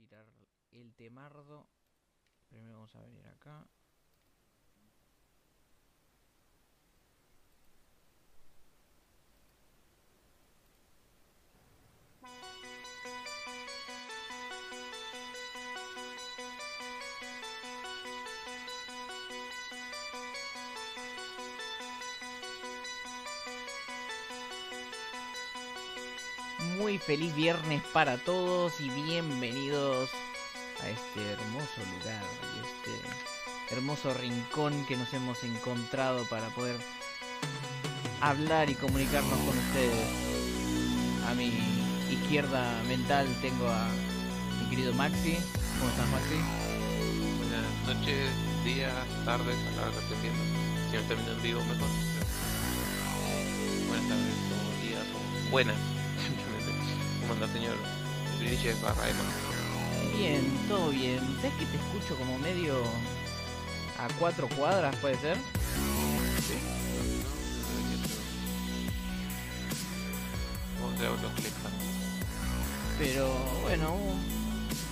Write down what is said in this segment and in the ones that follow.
tirar el temardo. Primero vamos a venir acá. Muy feliz viernes para todos y bienvenidos a este hermoso lugar y este hermoso rincón que nos hemos encontrado para poder hablar y comunicarnos con ustedes. A mi izquierda mental tengo a mi querido Maxi. ¿Cómo estás Maxi? Buenas noches, días, tardes, a la hora que estén viendo. Si no están viendo en vivo, mejor. Buenas tardes, o días, o buenas, simplemente. ¿Cómo anda, señor Bridges barra? Bien, todo bien. ¿Sabes que te escucho como medio a cuatro cuadras, puede ser? Sí. Pero bueno,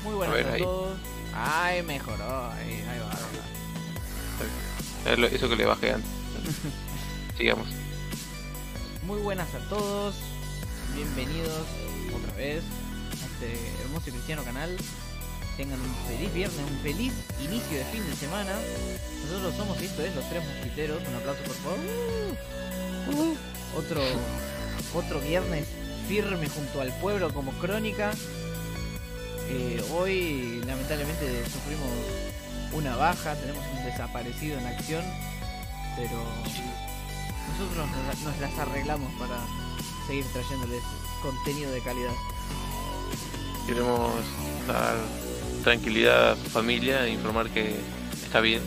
muy buenas A ver, a, ahí. todos. Ay, mejoró. Ahí, ahí va. ahí va. Es lo- Eso que le bajé antes. Sigamos. Muy buenas a todos, bienvenidos vez a este hermoso y cristiano canal. Tengan un feliz viernes, un feliz inicio de fin de semana. Nosotros somos, esto es, los tres mosquiteros. Un aplauso por favor. Uh, uh. Otro, otro viernes firme junto al pueblo como crónica. Eh, hoy lamentablemente sufrimos una baja, tenemos un desaparecido en acción, pero nosotros nos, nos las arreglamos para seguir trayéndoles contenido de calidad. Queremos dar tranquilidad a su familia e informar que está bien.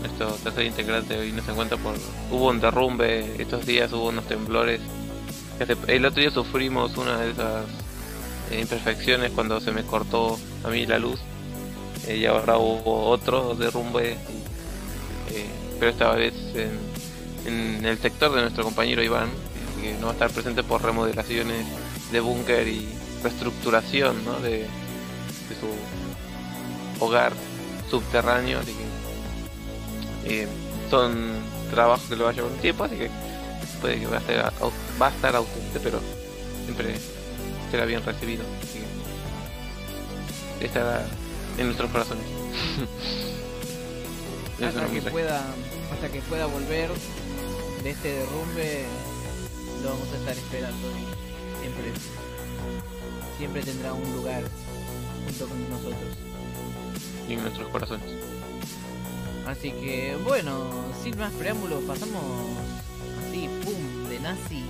Nuestro tercer integrante hoy no se encuentra por... Hubo un derrumbe estos días, hubo unos temblores. El otro día sufrimos una de esas eh, imperfecciones cuando se me cortó a mí la luz. Eh, y ahora hubo otro derrumbe. eh, pero esta vez en, en el sector de nuestro compañero Iván, que no va a estar presente por remodelaciones de búnker y reestructuración ¿no? de, de su hogar subterráneo, así que eh, son trabajos que le va a llevar un tiempo, así que puede que va a, estar, va a estar ausente, pero siempre será bien recibido, así que estará en nuestros corazones. Hasta que pueda, hasta que pueda volver de este derrumbe, lo vamos a estar esperando y siempre, siempre tendrá un lugar junto con nosotros. y en nuestros corazones. Así que bueno, sin más preámbulos, pasamos así, pum, de nazi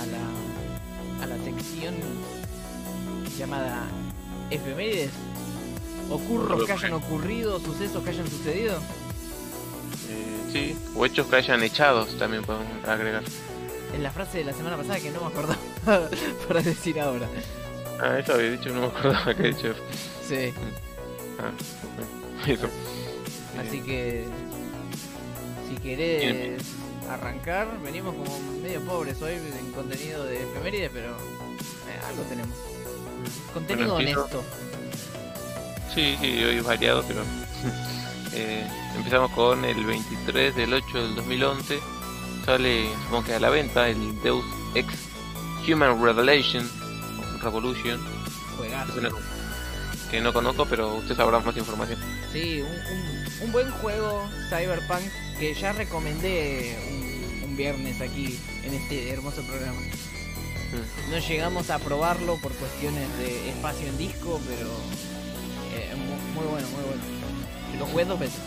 a la, a la sección llamada efemérides. Ocurros que hayan ocurrido, sucesos que hayan sucedido. Eh, sí, o hechos que hayan echados también podemos agregar. En la frase de la semana pasada que no me acordaba para decir ahora. Ah, eso había dicho, no me acordaba que había dicho. Sí, Ah, eso. así que si querés arrancar, venimos como medio pobres hoy en contenido de efemérides, pero eh, algo tenemos. Contenido Bueno, honesto. Sí, sí, hoy variado, pero eh, empezamos con el 23 del 8 del 2011. Sale, supongo que a la venta, el Deus Ex Human Revelation, Revolution, Juegazo. que no, que no conozco, pero usted sabrá más información. Sí, un, un- un buen juego Cyberpunk que ya recomendé un, un viernes aquí en este hermoso programa. Mm. No llegamos a probarlo por cuestiones de espacio en disco, pero eh, mu- muy, bueno, muy bueno. Lo jugué dos veces.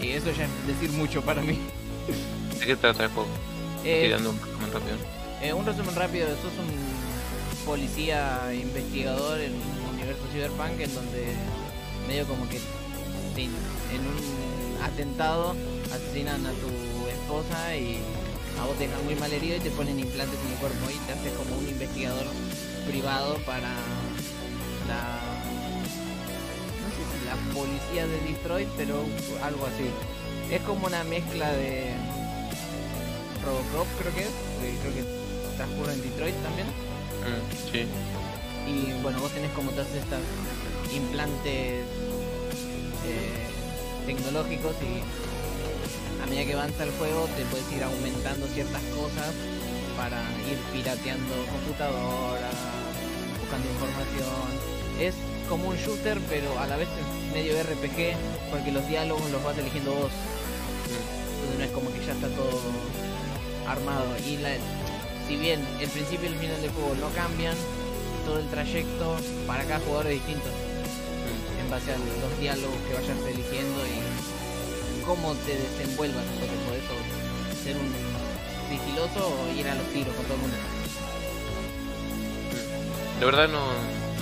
Y eso ya es decir mucho para mí. ¿De qué trata el juego? Eh, dando un resumen rápido. eh, un resumen rápido, sos un policía investigador en un universo cyberpunk en donde medio como que en un atentado asesinan a tu esposa y a vos te dejan muy mal herido y te ponen implantes en el cuerpo y te haces como un investigador privado para la no sé si la policía de Detroit pero algo así es como una mezcla de Robocop creo que es creo que transcurre en Detroit también Mm, sí. Y bueno, vos tenés como todas estas implantes eh, tecnológicos y a medida que avanza el juego te puedes ir aumentando ciertas cosas para ir pirateando computadoras, buscando información. Es como un shooter, pero a la vez es medio RPG, porque los diálogos los vas eligiendo vos. Entonces no es como que ya está todo armado. Y la, si bien el principio y el final del juego no cambian, todo el trayecto para cada jugador es distinto. En base a los diálogos que vayas eligiendo y cómo te desenvuelvas, porque podés o ser un sigiloso o ir a los tiros con todo el mundo. De verdad no,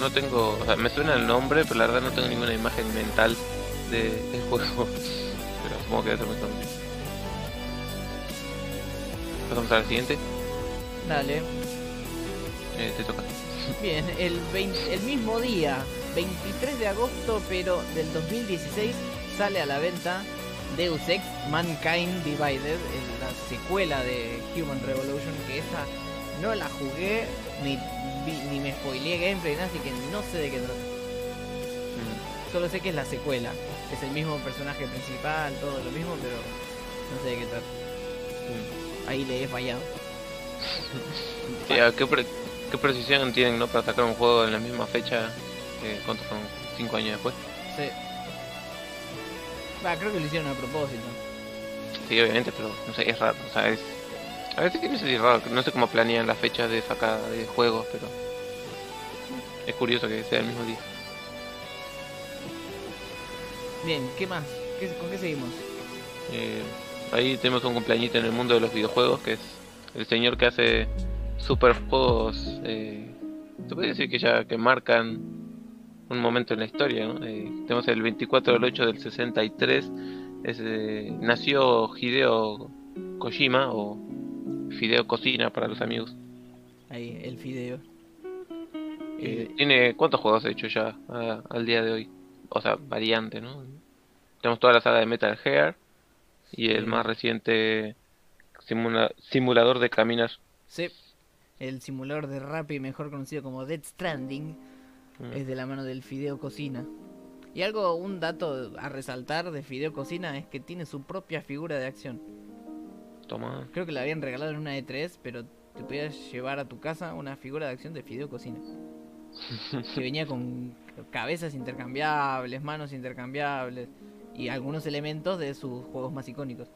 no tengo, o sea, me suena el nombre, pero la verdad no tengo ninguna imagen mental de- del juego. Pero supongo que debe ser muy conocido. Pasamos a la siguiente. Dale. Eh, te toca. Bien, el, 20 el mismo día, 23 de agosto, pero del 2016, sale a la venta Deus Ex Mankind Divided, la secuela de Human Revolution, que esa no la jugué, ni, ni me spoileé gameplay, así que no sé de qué trata. Mm. Solo sé que es la secuela, es el mismo personaje principal, todo lo mismo, pero no sé de qué trata. Mm. Ahí le he fallado. Sí, ¿a ¿qué, pre- ¿Qué precisión tienen ¿no? para sacar un juego en la misma fecha? Eh, ¿Cuántos son? ¿Cinco años después? Sí. Va, creo que lo hicieron a propósito. Sí, obviamente, pero no sé, es raro. O sea, es. A veces que no sé si es raro, no sé cómo planean las fechas de sacada de juegos, pero. Es curioso que sea el mismo día. Bien, ¿qué más? ¿Qué, ¿Con qué seguimos? Eh, ahí tenemos un cumpleañito en el mundo de los videojuegos, que es el señor que hace super juegos. Eh, se puede decir que ya que marcan un momento en la historia, ¿no? Eh, tenemos el 24 del 8 del 63. Es, eh, nació Hideo Kojima, o Fideo Cocina para los amigos. Ahí, el fideo. Eh, Eh, tiene ¿Cuántos juegos ha hecho ya a- al día de hoy? O sea, variante, ¿no? Tenemos toda la saga de Metal Gear y el más reciente simula- simulador de caminar. sí, el simulador de Rappi, mejor conocido como Dead Stranding, Mm. es de la mano del Fideo Cocina. Y algo, un dato a resaltar de Fideo Cocina es que tiene su propia figura de acción. Toma. Creo que la habían regalado en una E3, pero te podías llevar a tu casa una figura de acción de Fideo Cocina. que venía con cabezas intercambiables, manos intercambiables y algunos elementos de sus juegos más icónicos.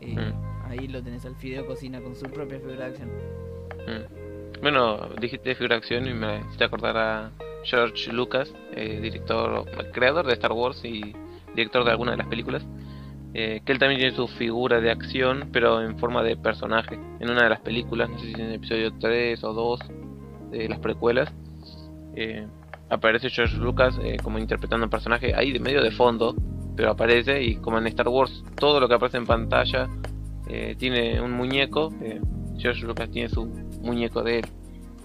Eh, Mm. Ahí lo tenés al Fideo Cocina con su propia figura de acción. Mm. Bueno, dijiste figura de acción y me hiciste acordar a George Lucas, eh, director, creador de Star Wars y director de algunas de las películas. eh, que él también tiene su figura de acción, pero en forma de personaje. En una de las películas, no sé si en el episodio 3 o 2 de las precuelas, eh, aparece George Lucas eh, como interpretando un personaje ahí de medio de fondo, pero aparece y como en Star Wars todo lo que aparece en pantalla eh, tiene un muñeco, eh, George Lucas tiene su muñeco de él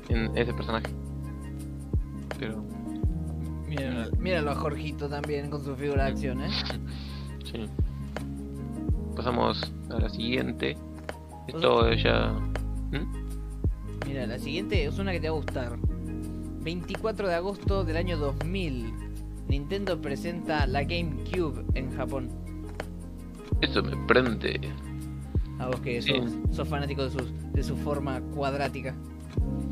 en ese personaje. Pero Míralo, míralo a Jorgito también con su figura de acción, ¿eh? sí. Pasamos a la siguiente. Esto ya. ¿Mm? Mira, la siguiente es una que te va a gustar. 24 de agosto del año 2000. Nintendo presenta la GameCube en Japón. Eso me prende. A vos que Sí. sos, sos fanático de, sus, de su forma cuadrática.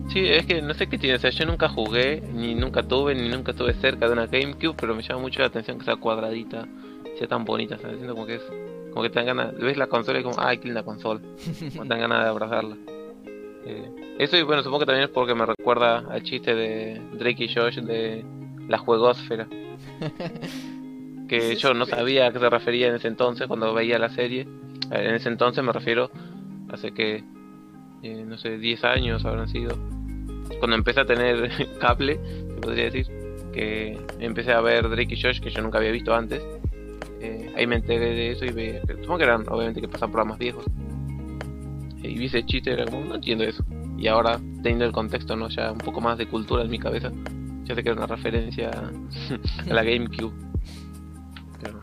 Sí, es que no sé qué tiene. O sea, yo nunca jugué, ni nunca tuve, ni nunca estuve cerca de una GameCube, pero me llama mucho la atención que sea cuadradita, sea tan bonita. ¿sabes? Siento como que es. Como que te dan ganas. Ves la consola y como, ay, qué linda consola. Como te dan ganas de abrazarla. Eh, eso, y bueno, supongo que también es porque me recuerda al chiste de Drake y Josh de la juegosfera. que yo no sabía a qué se refería en ese entonces cuando veía la serie. En ese entonces me refiero hace que, eh, no sé, 10 años habrán sido. Cuando empecé a tener cable, se podría decir, que empecé a ver Drake y Josh que yo nunca había visto antes. Eh, ahí me enteré de eso y ve, supongo que eran obviamente que pasan programas viejos. Y vi ese chiste era como, no entiendo eso. Y ahora, teniendo el contexto, no ya un poco más de cultura en mi cabeza, ya sé que era una referencia a la GameCube. Pero,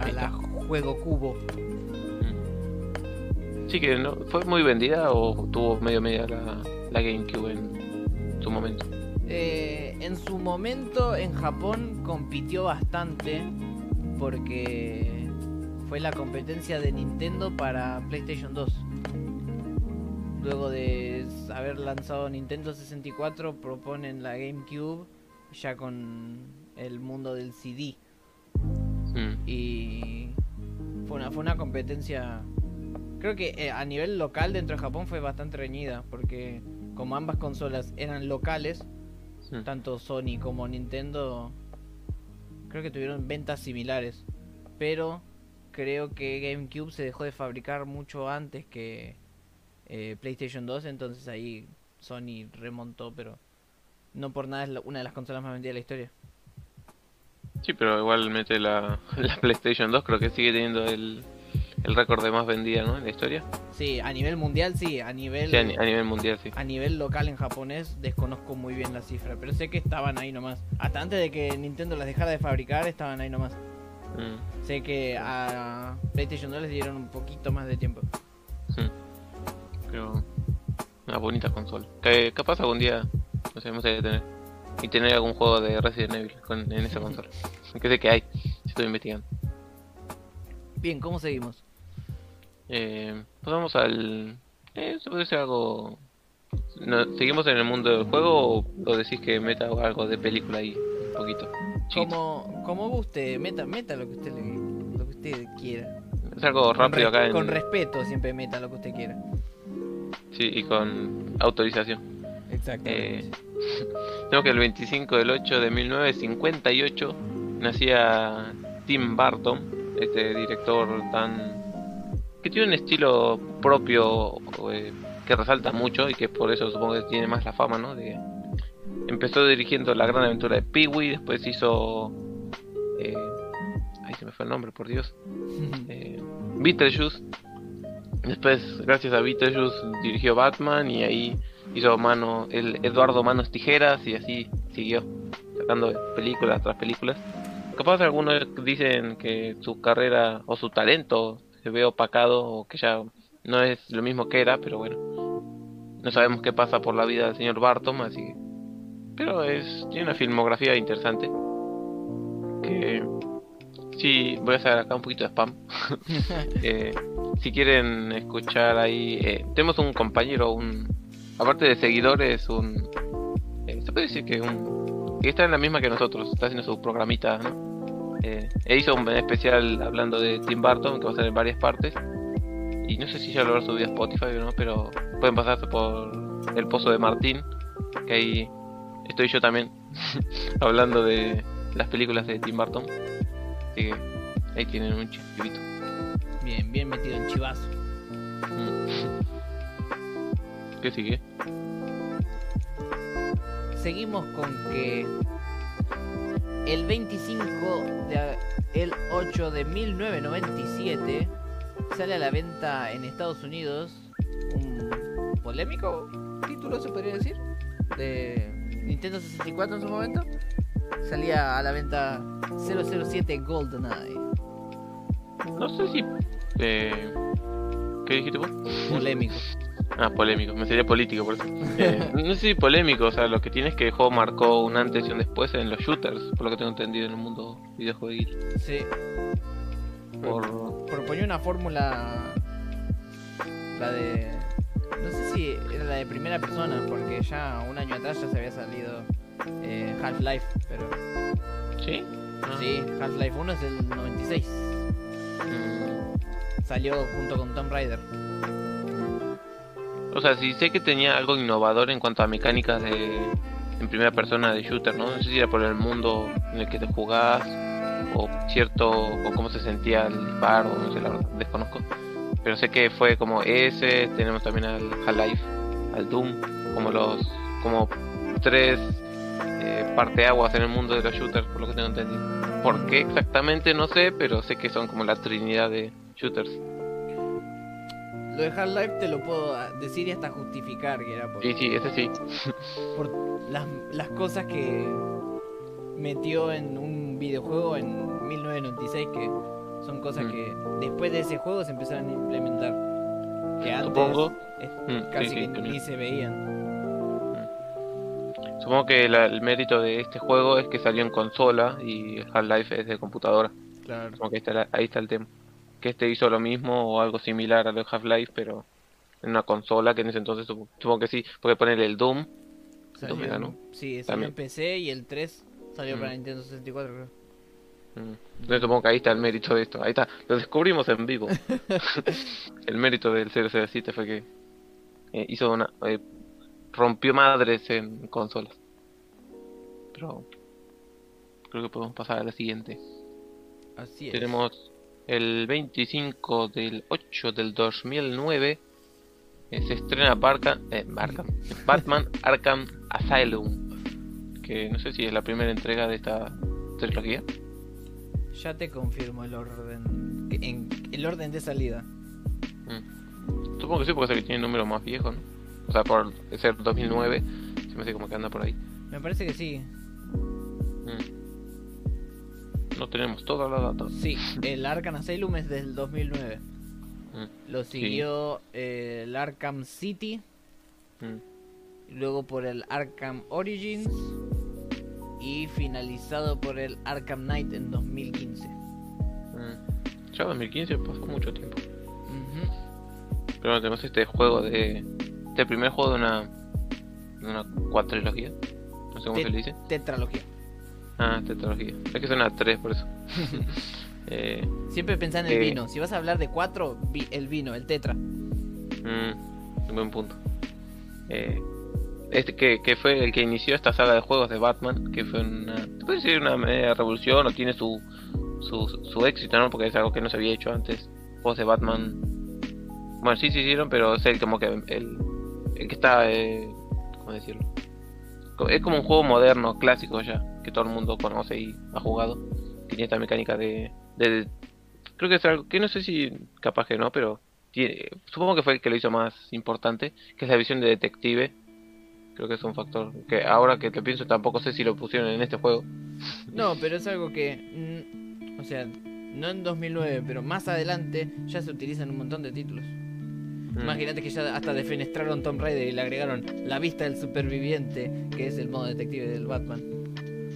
A la juego cubo. mm. Sí que no, fue muy vendida o tuvo medio media la, la GameCube en su momento. Eh, en su momento en Japón compitió bastante porque fue la competencia de Nintendo para PlayStation 2. Luego de haber lanzado Nintendo 64 proponen la GameCube ya con el mundo del CD. Mm. Y fue una, fue una competencia, creo que eh, a nivel local dentro de Japón fue bastante reñida, porque como ambas consolas eran locales, Mm. tanto Sony como Nintendo, creo que tuvieron ventas similares. Pero creo que GameCube se dejó de fabricar mucho antes que eh, PlayStation 2, entonces ahí Sony remontó, pero no por nada es la- una de las consolas más vendidas de la historia. Sí, pero igualmente la, la PlayStation 2 creo que sigue teniendo el, el récord de más vendida, ¿no? En la historia. Sí, a nivel mundial sí, a nivel Sí, a, ni- a nivel mundial, sí. a nivel local en japonés desconozco muy bien la cifra, pero sé que estaban ahí nomás. Hasta antes de que Nintendo las dejara de fabricar, estaban ahí nomás. Mm, Sé que a PlayStation 2 les dieron un poquito más de tiempo. mm. Pero una bonita consola. Que capaz algún día, no sé, gustaría tener. Y tener algún juego de Resident Evil con- en esa consola. que sé que hay, estoy investigando. Bien, ¿cómo seguimos? Eh, pasamos al... Eh, se puede ser algo... No, ¿Seguimos en el mundo del juego o, o decís que meta algo de película ahí? Un poquito. Como, como guste, meta, meta lo que usted le- lo que usted quiera. Es algo rápido con, acá en... con respeto siempre meta lo que usted quiera. Sí, y con autorización. Exacto. Eh, tengo que el 25 del 8 de 1958 nacía Tim Burton, este director tan... que tiene un estilo propio eh, que resalta mucho y que por eso supongo que tiene más la fama, ¿no? De... Empezó dirigiendo La Gran Aventura de Pee-wee, después hizo... Eh... Ahí se me fue el nombre, por Dios. Eh, Beetlejuice. Después, gracias a Beetlejuice, dirigió Batman y ahí hizo mano el Eduardo Manos Tijeras y así siguió sacando películas tras películas. Capaz algunos dicen que su carrera o su talento se ve opacado o que ya no es lo mismo que era, pero bueno, no sabemos qué pasa por la vida del señor Barton, así que... Pero es tiene una filmografía interesante que sí voy a hacer acá un poquito de spam. Eh, si quieren escuchar ahí, eh, tenemos un compañero, un aparte de seguidores, un eh, se puede decir que un que está en la misma que nosotros, está haciendo su programita, ¿no? Eh, e hizo un especial hablando de Tim Burton que va a ser en varias partes y no sé si ya lo habrá subido a Spotify o no, pero pueden pasarse por el pozo de Martín, que ahí estoy yo también hablando de las películas de Tim Burton, así que ahí tienen un chispito. Bien, bien metido el chivazo. ¿Qué sigue? Seguimos con que el 25 de el 8 de 1997 sale a la venta en Estados Unidos un polémico título se podría decir de Nintendo 64 en su momento salía a la venta 007 GoldenEye No sé si... Eh, ¿Qué dijiste vos? polémico Ah, polémico, me sería político por eso. Eh, no sé si polémico, o sea, lo que tiene es que el juego marcó un antes y un después en los shooters, por lo que tengo entendido en el mundo videojueguil. sí Por... proponía una fórmula la de no sé si era la de primera persona porque ya un año atrás ya se había salido eh, Half-Life pero ¿Sí? Ah, sí Half-Life 1 es del 96 mm, salió junto con Tomb Raider O sea, sí sé que tenía algo innovador en cuanto a mecánicas de... En primera persona de shooter, ¿no? No sé si era por el mundo en el que te jugás o cierto o cómo se sentía el disparo, no sé, la verdad, desconozco. Pero sé que fue como ese, tenemos también al Half-Life, al Doom, como los como tres eh, parteaguas en el mundo de los shooters, por lo que tengo entendido. ¿Por qué exactamente? No sé, pero sé que son como la trinidad de shooters. lo de Half-Life te lo puedo decir y hasta justificar que era por, Sí, sí, ese sí. por las, las cosas que metió en un videojuego en 1996 que son cosas Mm. que después de ese juego se empezaron a implementar que antes Supongo. eh, Mm, casi sí, que sí, ni se veían Supongo que la- el mérito de este juego es que salió en consola y Half-Life es de computadora. Claro. Supongo que ahí está, la- ahí está el tema. Que este hizo lo mismo o algo similar a lo de Half-Life, pero en una consola que en ese entonces supo- supongo que sí, porque ponerle el Doom. Salió, Doom ¿no? Sí, salió También. en PC y el 3 salió Mm. para Nintendo 64, creo. mm, Entonces supongo que ahí está el mérito de esto. Ahí está, lo descubrimos en vivo. el mérito del 007 fue que eh, hizo una. eh, rompió madres en consolas. Pero creo que podemos pasar a la siguiente. Así es. Tenemos el 25 del 8 del 2009. eh, se estrena Barca, eh, Arkham- Batman Arkham Asylum. Que no sé si es la primera entrega de esta trilogía. Ya te confirmo el orden. En, el orden de salida. Mm. Supongo que sí, porque es el que tiene número más viejo, ¿no? O sea, por ser 2009, se me hace como que anda por ahí. Me parece que sí. Mm. No tenemos toda la data. Sí, el Arkham Asylum es del 2009. Mm. Lo siguió eh, el Arkham City. Mm. Luego por el Arkham Origins. Y finalizado por el Arkham Knight en 2015. Mm. Ya 2015 pasó mucho tiempo. Ujú. Pero tenemos este juego de. Este primer juego de una. De una cuatrilogía. No sé cómo Te- se le dice. Tetralogía. Ah, tetralogía. Es que suena a tres por eso. eh, Siempre pensá en el Eh. vino. Si vas a hablar de cuatro, vi- el vino, el tetra. mm, buen punto. Eh, este que, que fue el que inició esta saga de juegos de Batman. Que fue una. ¿Te puede decir una media revolución o tiene su, su, su éxito, ¿no? Porque es algo que no se había hecho antes. Juegos de Batman. Bueno, sí se hicieron, pero es el como que el que está. Eh, ¿Cómo decirlo? Es como un juego moderno, clásico ya, que todo el mundo conoce y ha jugado. Tiene esta mecánica de, de- Creo que es algo que no sé si capaz que no, pero tiene, supongo que fue el que lo hizo más importante, que es la visión de detective. Creo que es un factor que ahora que te pienso tampoco sé si lo pusieron en este juego. No, pero es algo que. o sea, no en 2009, pero más adelante ya se utiliza en un montón de títulos. Mm. Imagínate que ya hasta defenestraron Tomb Raider y le agregaron la vista del superviviente, que es el modo detective del Batman.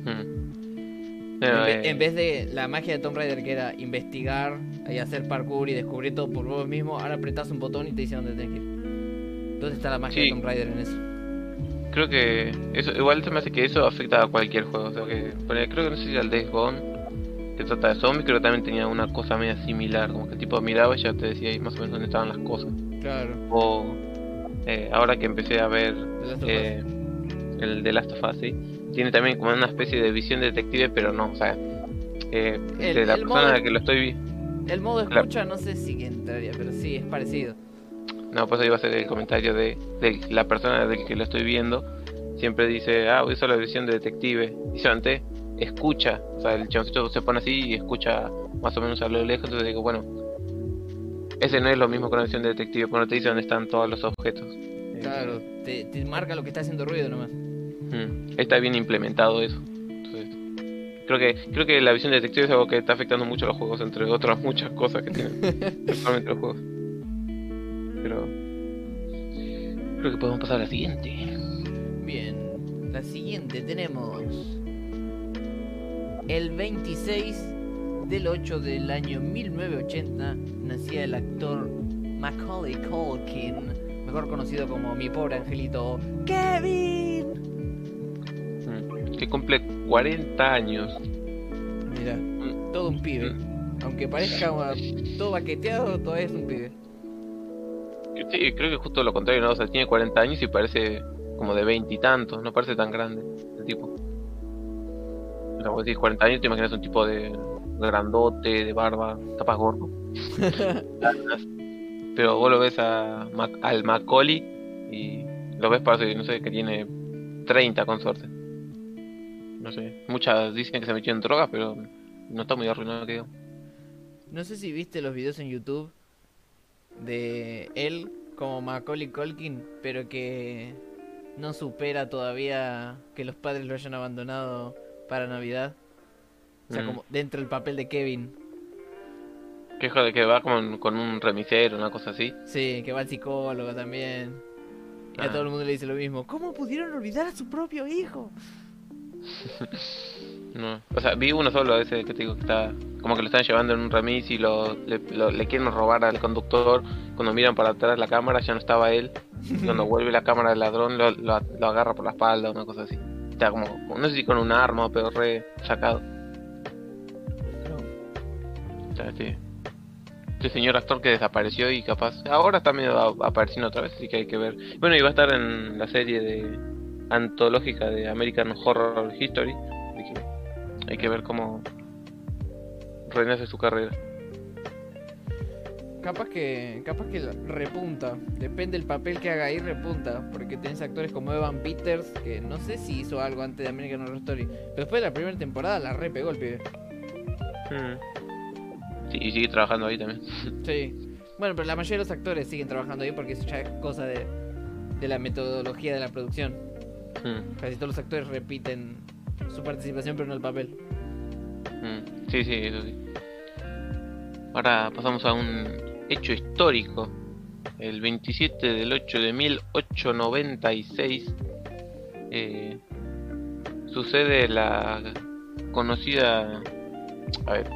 Mm. en, Bueno, eh, en vez de la magia de Tomb Raider, que era investigar y hacer parkour y descubrir todo por vos mismo, ahora apretás un botón y te dice dónde tenés que ir. ¿Dónde está la magia Sí. de Tomb Raider en eso? Creo que eso igual se me hace que eso afecta a cualquier juego. O sea que ponele- creo que no sé si al Days Gone que trata de zombies, creo que también tenía una cosa media similar, como que tipo miraba y ya te decía ahí más o menos dónde estaban las cosas. Claro. O eh, ahora que empecé a ver eh, el de Last of Us, sí, tiene también como una especie de visión detective, pero no, o sea, eh, El- de la el persona modo- a la que lo estoy El modo escucha no sé si entraría, pero sí, es parecido. No, pues ahí va a ser el comentario de, de la persona del que lo estoy viendo. Siempre dice, ah, uso la visión de detective. Y solamente escucha. O sea, el chaboncito se pone así y escucha más o menos a lo lejos. Entonces digo, bueno, ese no es lo mismo con la visión de detective, porque no te dice dónde están todos los objetos. Claro, te, te marca lo que está haciendo ruido nomás. mm, está bien implementado eso. Entonces, creo que creo que la visión de detective es algo que está afectando mucho a los juegos, entre otras muchas cosas que tienen actualmente los juegos. Pero creo que podemos pasar a la siguiente. Bien, la siguiente tenemos el 26 del 8 del año 1980 nacía el actor Macaulay Culkin, mejor conocido como mi pobre angelito Kevin. Mm, que cumple 40 años. Mira, Mm, todo un pibe. Aunque parezca uh, todo baqueteado, todavía es un pibe. Sí, creo que justo lo contrario, ¿no? O sea, tiene 40 años y parece como de 20 y tantos, no parece tan grande el tipo. O sea, vos decís 40 años, te imaginas un tipo de grandote, de barba, capaz gordo. Pero vos lo ves a al Macaulay y lo ves parece, no sé, que tiene 30 con suerte. No sé, muchas dicen que se metió en drogas, pero no está muy arruinado que. No sé si viste los videos en YouTube de él como Macaulay Culkin, pero que no supera todavía que los padres lo hayan abandonado para Navidad. O sea, Mm. como dentro del papel de Kevin. Que, joder, que va como con un remisero, una cosa así. Sí, que va al psicólogo también. Y a Ah. todo el mundo le dice lo mismo. ¿Cómo pudieron olvidar a su propio hijo? No. O sea, vi uno solo, ese que te digo que está. Como que lo están llevando en un remis y lo, le, lo- le quieren robar al conductor. Cuando miran para atrás la cámara ya no estaba él. Y cuando vuelve la cámara del ladrón lo, lo, lo agarra por la espalda, una cosa así. Está como, no sé si con un arma, pero re sacado. Este, este señor actor que desapareció y capaz. Ahora está medio apareciendo otra vez, así que hay que ver. Bueno, y va a estar en la serie de antológica de American Horror History. Así que hay que ver cómo renace su carrera. Capaz que, capaz que repunta. Depende del papel que haga ahí, repunta. Porque tenés actores como Evan Peters, que no sé si hizo algo antes de American Horror Story. Pero después de la primera temporada la repegó el pibe. Sí, y sigue trabajando ahí también. Sí. Bueno, pero la mayoría de los actores siguen trabajando ahí porque eso ya es cosa de, de la metodología de la producción. Mm, Casi todos los actores repiten su participación, pero no el papel. mm. Sí, sí, eso sí. Ahora pasamos a un hecho histórico. El 27 del 8 de 1896 eh, sucede la conocida, a ver,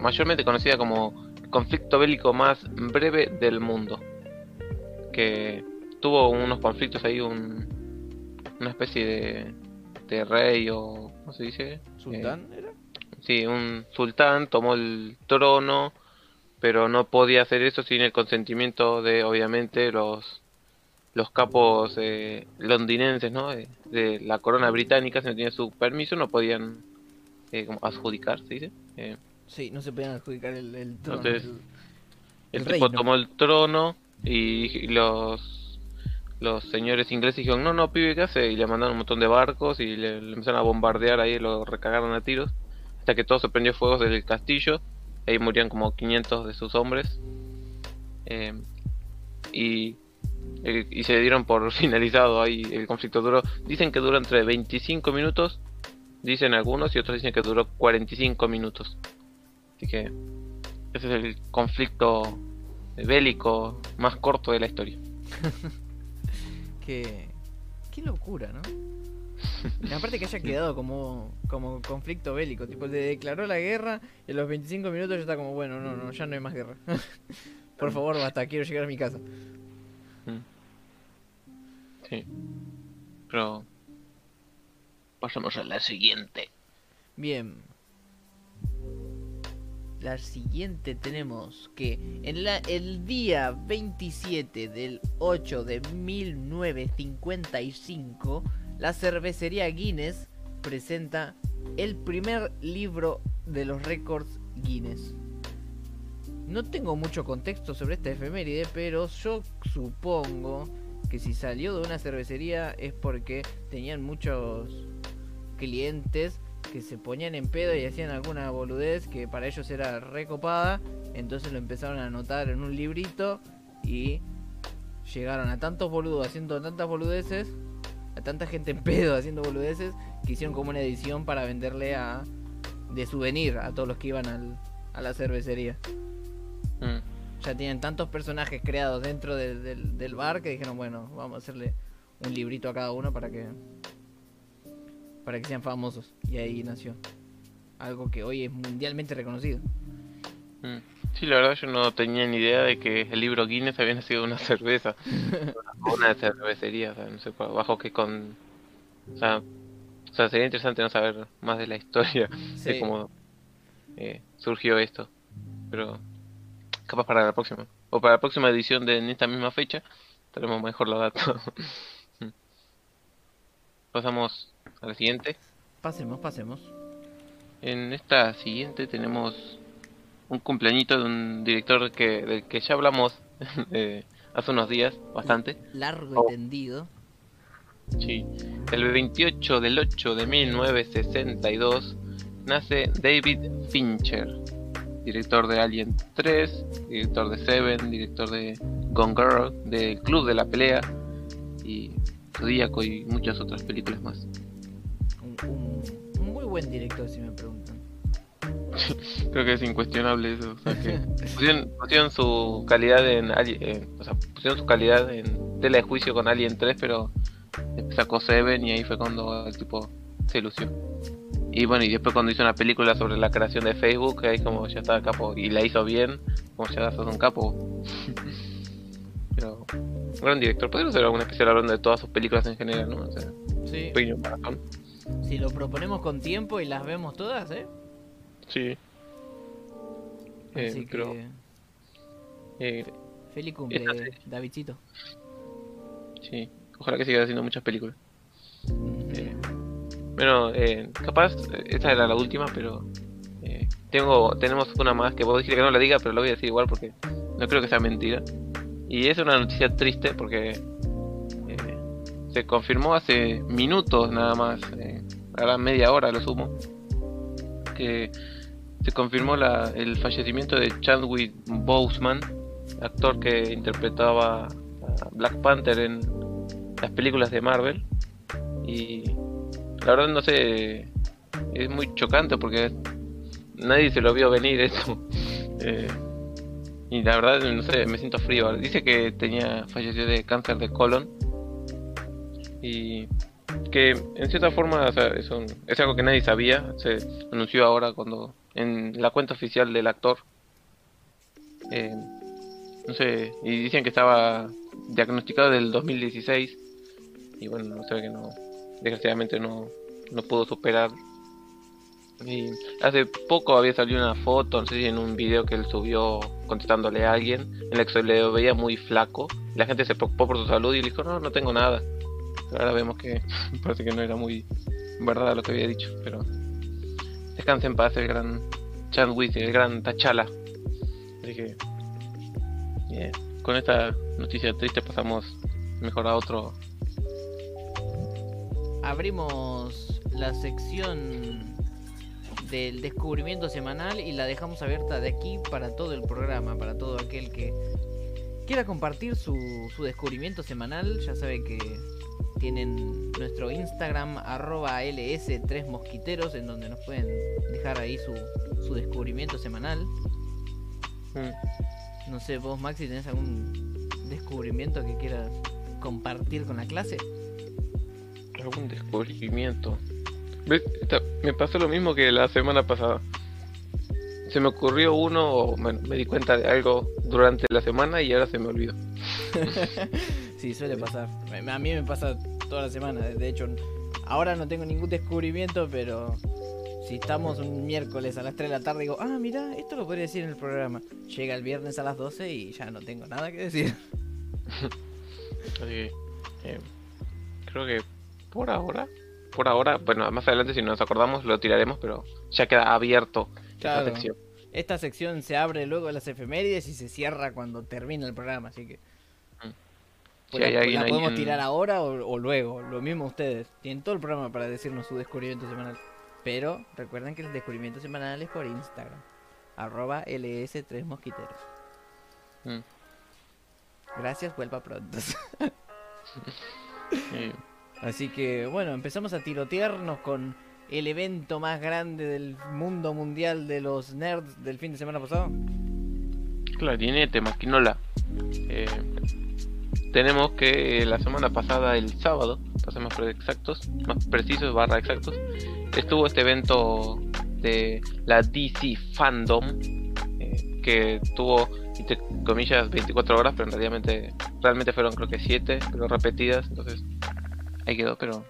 mayormente conocida como el conflicto bélico más breve del mundo. Que tuvo unos conflictos ahí, un, una especie de, de rey o, ¿cómo se dice? ¿Sultán era? Sí, un sultán tomó el trono, pero no podía hacer eso sin el consentimiento de, obviamente, los los capos eh, londinenses, ¿no? De, de la corona británica, si no tenían su permiso, no podían eh, como adjudicar, ¿se dice? Sí, no se podían adjudicar el, el trono. Entonces, el- el El tipo reino. tomó el trono y los los señores ingleses dijeron, no, no, pibe, ¿qué hace? Y le mandaron un montón de barcos y le, le empezaron a bombardear ahí, lo recagaron a tiros, hasta que todo se prendió fuego desde el castillo, ahí murieron como 500 de sus hombres, Eh, y, eh, y se dieron por finalizado ahí el conflicto duró, dicen que duró entre 25 minutos, dicen algunos, y otros dicen que duró 45 minutos, así que ese es el conflicto bélico más corto de la historia. Qué, qué locura, ¿no? Y aparte que haya quedado como, como conflicto bélico, tipo, le declaró la guerra y a los 25 minutos ya está como, bueno, no, no, ya no hay más guerra. Por favor, basta, quiero llegar a mi casa. Sí. Pero pasamos a la siguiente. Bien. La siguiente tenemos que en la, el día 27 del 8 de 1955, la cervecería Guinness presenta el primer libro de los récords Guinness. No tengo mucho contexto sobre esta efeméride, pero yo supongo que si salió de una cervecería es porque tenían muchos clientes que se ponían en pedo y hacían alguna boludez que para ellos era recopada, entonces lo empezaron a anotar en un librito y llegaron a tantos boludos haciendo tantas boludeces, a tanta gente en pedo haciendo boludeces, que hicieron como una edición para venderle a de souvenir a todos los que iban al- a la cervecería. Mm. Ya tienen tantos personajes creados dentro del, bar que dijeron, bueno, vamos a hacerle un librito a cada uno para que para que sean famosos. Y ahí nació. Algo que hoy es mundialmente reconocido. Mm. Sí, la verdad yo no tenía ni idea de que el libro Guinness había nacido de una cerveza. una cervecería, o sea, no sé bajo qué con... O sea, o sea, sería interesante no saber más de la historia Sí. de cómo eh, surgió esto. Pero capaz para la próxima. O para la próxima edición de en esta misma fecha tenemos mejor los datos. Mm. Pasamos a la siguiente. Pasemos, pasemos. En esta siguiente tenemos un cumpleañito de un director que del que ya hablamos eh, hace unos días, bastante. Largo Oh. y tendido. Sí. El 28 del 8 de 1962 nace David Fincher, director de Alien 3, director de Seven, director de Gone Girl, de Club de la Pelea y Zodíaco y muchas otras películas más. Buen director, si me preguntan. Creo que es incuestionable eso. o sea que pusieron, pusieron su calidad en, o sea, pusieron su calidad en tela de juicio con Alien 3, pero sacó Seven y ahí fue cuando el tipo se lució. Y bueno, y después cuando hizo una película sobre la creación de Facebook, ahí como ya estaba capo y la hizo bien, como ya sos un capo. pero un gran director, podemos hacer alguna especial hablando de todas sus películas en general, ¿no? O sea, Sí. pequeño maratón. Si lo proponemos con tiempo y las vemos todas, ¿eh? Sí. Eh, Así que. pero, eh, Feliz cumple, sí. Davidcito. sí, ojalá que siga haciendo muchas películas. Ujú. Eh, Bueno, eh, capaz, eh, esta era la última, pero eh, tengo tenemos una más que vos dijiste que no la diga, pero la voy a decir igual porque no creo que sea mentira. Y es una noticia triste porque eh, se confirmó hace minutos nada más, eh, ahora media hora lo sumo, que se confirmó la, el fallecimiento de Chadwick Boseman, actor que interpretaba a Black Panther en las películas de Marvel. Y la verdad no sé, es muy chocante porque nadie se lo vio venir eso. Eh, y la verdad no sé, me siento frío. Dice que tenía falleció de cáncer de colon y que en cierta forma o sea, es, un- es algo que nadie sabía. Se anunció ahora cuando en la cuenta oficial del actor. Eh, no sé, y dicen que estaba diagnosticado del 2016 y bueno, no sé que no, desgraciadamente no, no pudo superar. Y hace poco había salido una foto, no sé si en un video que él subió contestándole a alguien, en la que se le veía muy flaco. La gente se preocupó por su salud y le dijo, no, no tengo nada. Ahora vemos que parece que no era muy verdad lo que había dicho, pero descanse en paz el gran Chadwick, el gran Tachala. Así que, con esta noticia triste pasamos mejor a otro Abrimos la sección del descubrimiento semanal y la dejamos abierta de aquí para todo el programa, para todo aquel que quiera compartir su, su descubrimiento semanal. Ya sabe que tienen nuestro Instagram arroba ls3mosquiteros en donde nos pueden dejar ahí su, su descubrimiento semanal. Mm. No sé, vos Maxi, ¿tenés algún descubrimiento que quieras compartir con la clase? algún descubrimiento. ¿Ves? Esta- me pasó lo mismo que la semana pasada. Se me ocurrió uno, o me di cuenta de algo durante la semana y ahora se me olvidó. Sí, suele pasar. A mí me pasa toda la semana. De hecho, ahora no tengo ningún descubrimiento, pero si estamos un miércoles a las 3 de la tarde, digo, ah, mira, esto lo podría decir en el programa. Llega el viernes a las 12 y ya no tengo nada que decir. Así que eh, creo que por ahora, por ahora, bueno, más adelante si nos acordamos lo tiraremos, pero ya queda abierto Claro. esta sección. Esta sección se abre luego de las efemérides y se cierra cuando termina el programa, así que... Si la, hay alguien la ahí podemos en- tirar ahora o, o luego, lo mismo ustedes. Tienen todo el programa para decirnos su descubrimiento semanal. Pero recuerden que el descubrimiento semanal es por Instagram. Arroba LS3 Mosquiteros. Mm. Gracias, vuelva pronto. Así que bueno, empezamos a tirotearnos con el evento más grande del mundo mundial de los nerds del fin de semana pasado. Clarinete, maquinola. Eh, tenemos que la semana pasada, el sábado, para ser más exactos, más precisos, barra exactos, estuvo este evento de la DC Fandom, eh, que tuvo, entre comillas, 24 horas, pero en realmente, realmente fueron creo que 7, pero repetidas, entonces ahí quedó, pero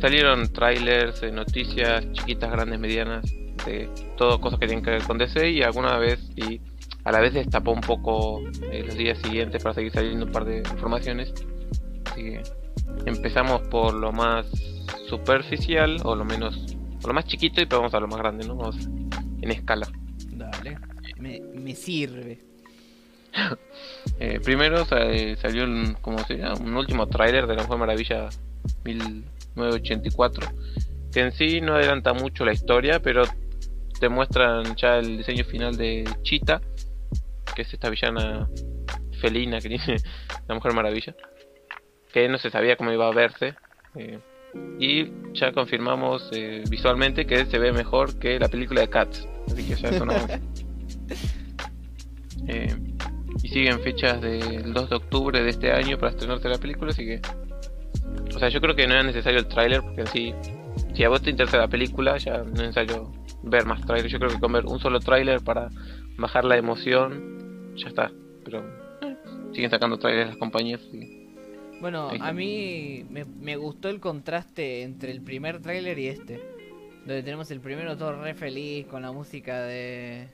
salieron trailers, eh, noticias chiquitas, grandes, medianas, de todo cosas que tienen que ver con DC y alguna vez y a la vez destapó un poco eh, los días siguientes para seguir saliendo un par de informaciones. Así que empezamos por lo más superficial o lo menos o lo más chiquito y después vamos a lo más grande, ¿no? Vamos en escala. Dale, me, me sirve. Eh, primero sa- salió un, como sería, un último tráiler de la Mujer Maravilla 1984 que en sí no adelanta mucho la historia, pero te muestran ya el diseño final de Cheetah, que es esta villana felina que tiene la Mujer Maravilla, que no se sabía cómo iba a verse. eh, y ya confirmamos eh, visualmente que se ve mejor que la película de Cats, así que ya es una. Eh, y siguen fechas del 2 de octubre de este año para estrenarse la película, así que... O sea, yo creo que no era necesario el tráiler, porque así, si a vos te interesa la película, ya no es necesario ver más trailers. Yo creo que con ver un solo tráiler para bajar la emoción, ya está. Pero eh, siguen sacando trailers las compañías. y- Bueno, a mí me, me gustó el contraste entre el primer tráiler y este. Donde tenemos el primero todo re feliz con la música de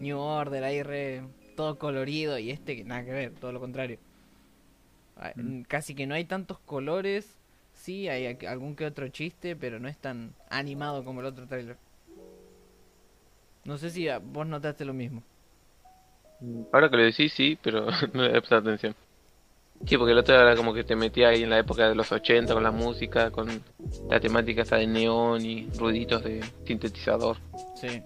New Order ahí re todo colorido y este que nada que ver, todo lo contrario. Ah, Mm. Casi que no hay tantos colores, sí hay algún que otro chiste, pero no es tan animado como el otro tráiler. No sé si vos notaste lo mismo. Ahora que lo decís, sí, pero no le he prestado atención. Sí, porque el otro era como que te metía ahí en la época de los 80 con la música, con la temática esta de neón y ruiditos de sintetizador. Sí.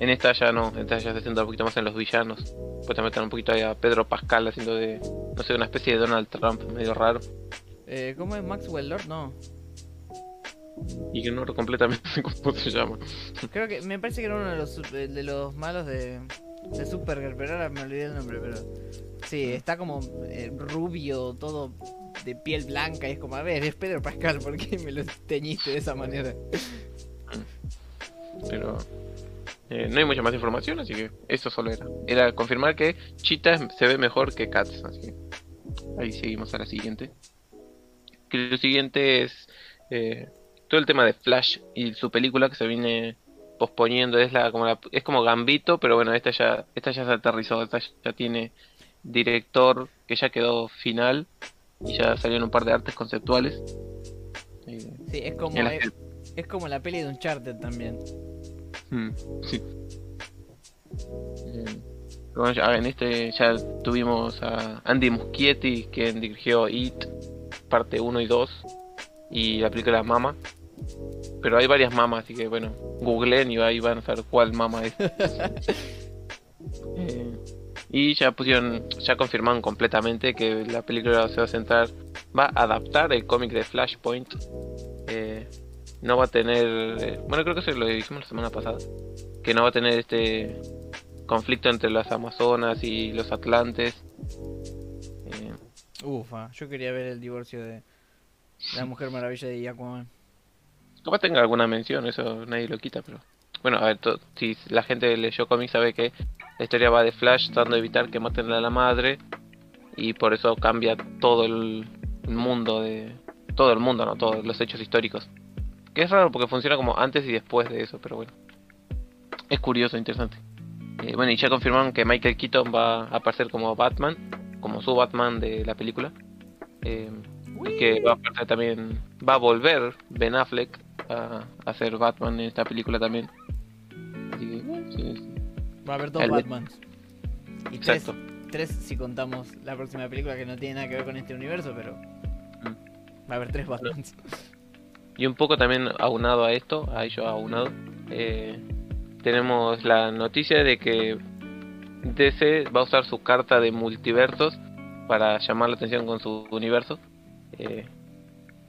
En esta ya no, en esta ya se centra un poquito más en los villanos. Pues te meten un poquito ahí a Pedro Pascal haciendo de, no sé, una especie de Donald Trump medio raro. Eh, ¿Cómo es Maxwell Lord? No. Y que no recuerdo completamente cómo se llama. Creo que me parece que era uno de los su- de los malos de, de Supergirl, pero ahora me olvidé el nombre, pero sí, está como eh, rubio, todo de piel blanca y es como, a ver, es Pedro Pascal, ¿por qué me lo teñiste de esa manera? Pero eh, no hay mucha más información, así que eso solo era. Era confirmar que Cheetah se ve mejor que Cats, así que ahí seguimos a la siguiente. Que lo siguiente es eh, todo el tema de Flash y su película que se viene posponiendo. Es la como la- es como Gambito, pero bueno, esta ya esta ya se aterrizó, esta ya tiene director que ya quedó final y ya salieron un par de artes conceptuales. Eh, Sí, es como es como la peli de Uncharted también. Mm, sí. Eh, pero bueno, ya en este ya tuvimos a Andy Muschietti, quien dirigió It, parte 1 y 2, y la película Mama. Pero hay varias mamas, así que bueno, googleen y ahí van a saber cuál mama es. Eh, y ya pusieron, ya confirmaron completamente que la película se va a centrar, va a adaptar el cómic de Flashpoint. Eh, no va a tener, eh, bueno creo que eso lo dijimos la semana pasada, que no va a tener este conflicto entre las Amazonas y los Atlantes. Eh, Ufa, yo quería ver el divorcio de la Mujer Maravilla y Aquaman. capaz tenga alguna mención, eso nadie lo quita, pero bueno, a ver, si la gente leyó cómics sabe que la historia va de Flash tratando de evitar que maten a la madre y por eso cambia todo el mundo de todo el mundo, no todos los hechos históricos. Es raro porque funciona como antes y después de eso, pero bueno. Es curioso, interesante. Eh, bueno, y ya confirmaron que Michael Keaton va a aparecer como Batman, como su Batman de la película. Eh, y que va a aparecer también, va a volver Ben Affleck a, a ser Batman en esta película también. Así que, sí, sí. Va a haber dos El- Batmans. Y tres, Exacto. tres si contamos la próxima película que no tiene nada que ver con este universo, pero Mm. va a haber tres Batmans. Y un poco también aunado a esto, a ello aunado, eh, tenemos la noticia de que DC va a usar su carta de multiversos para llamar la atención con su universo. eh,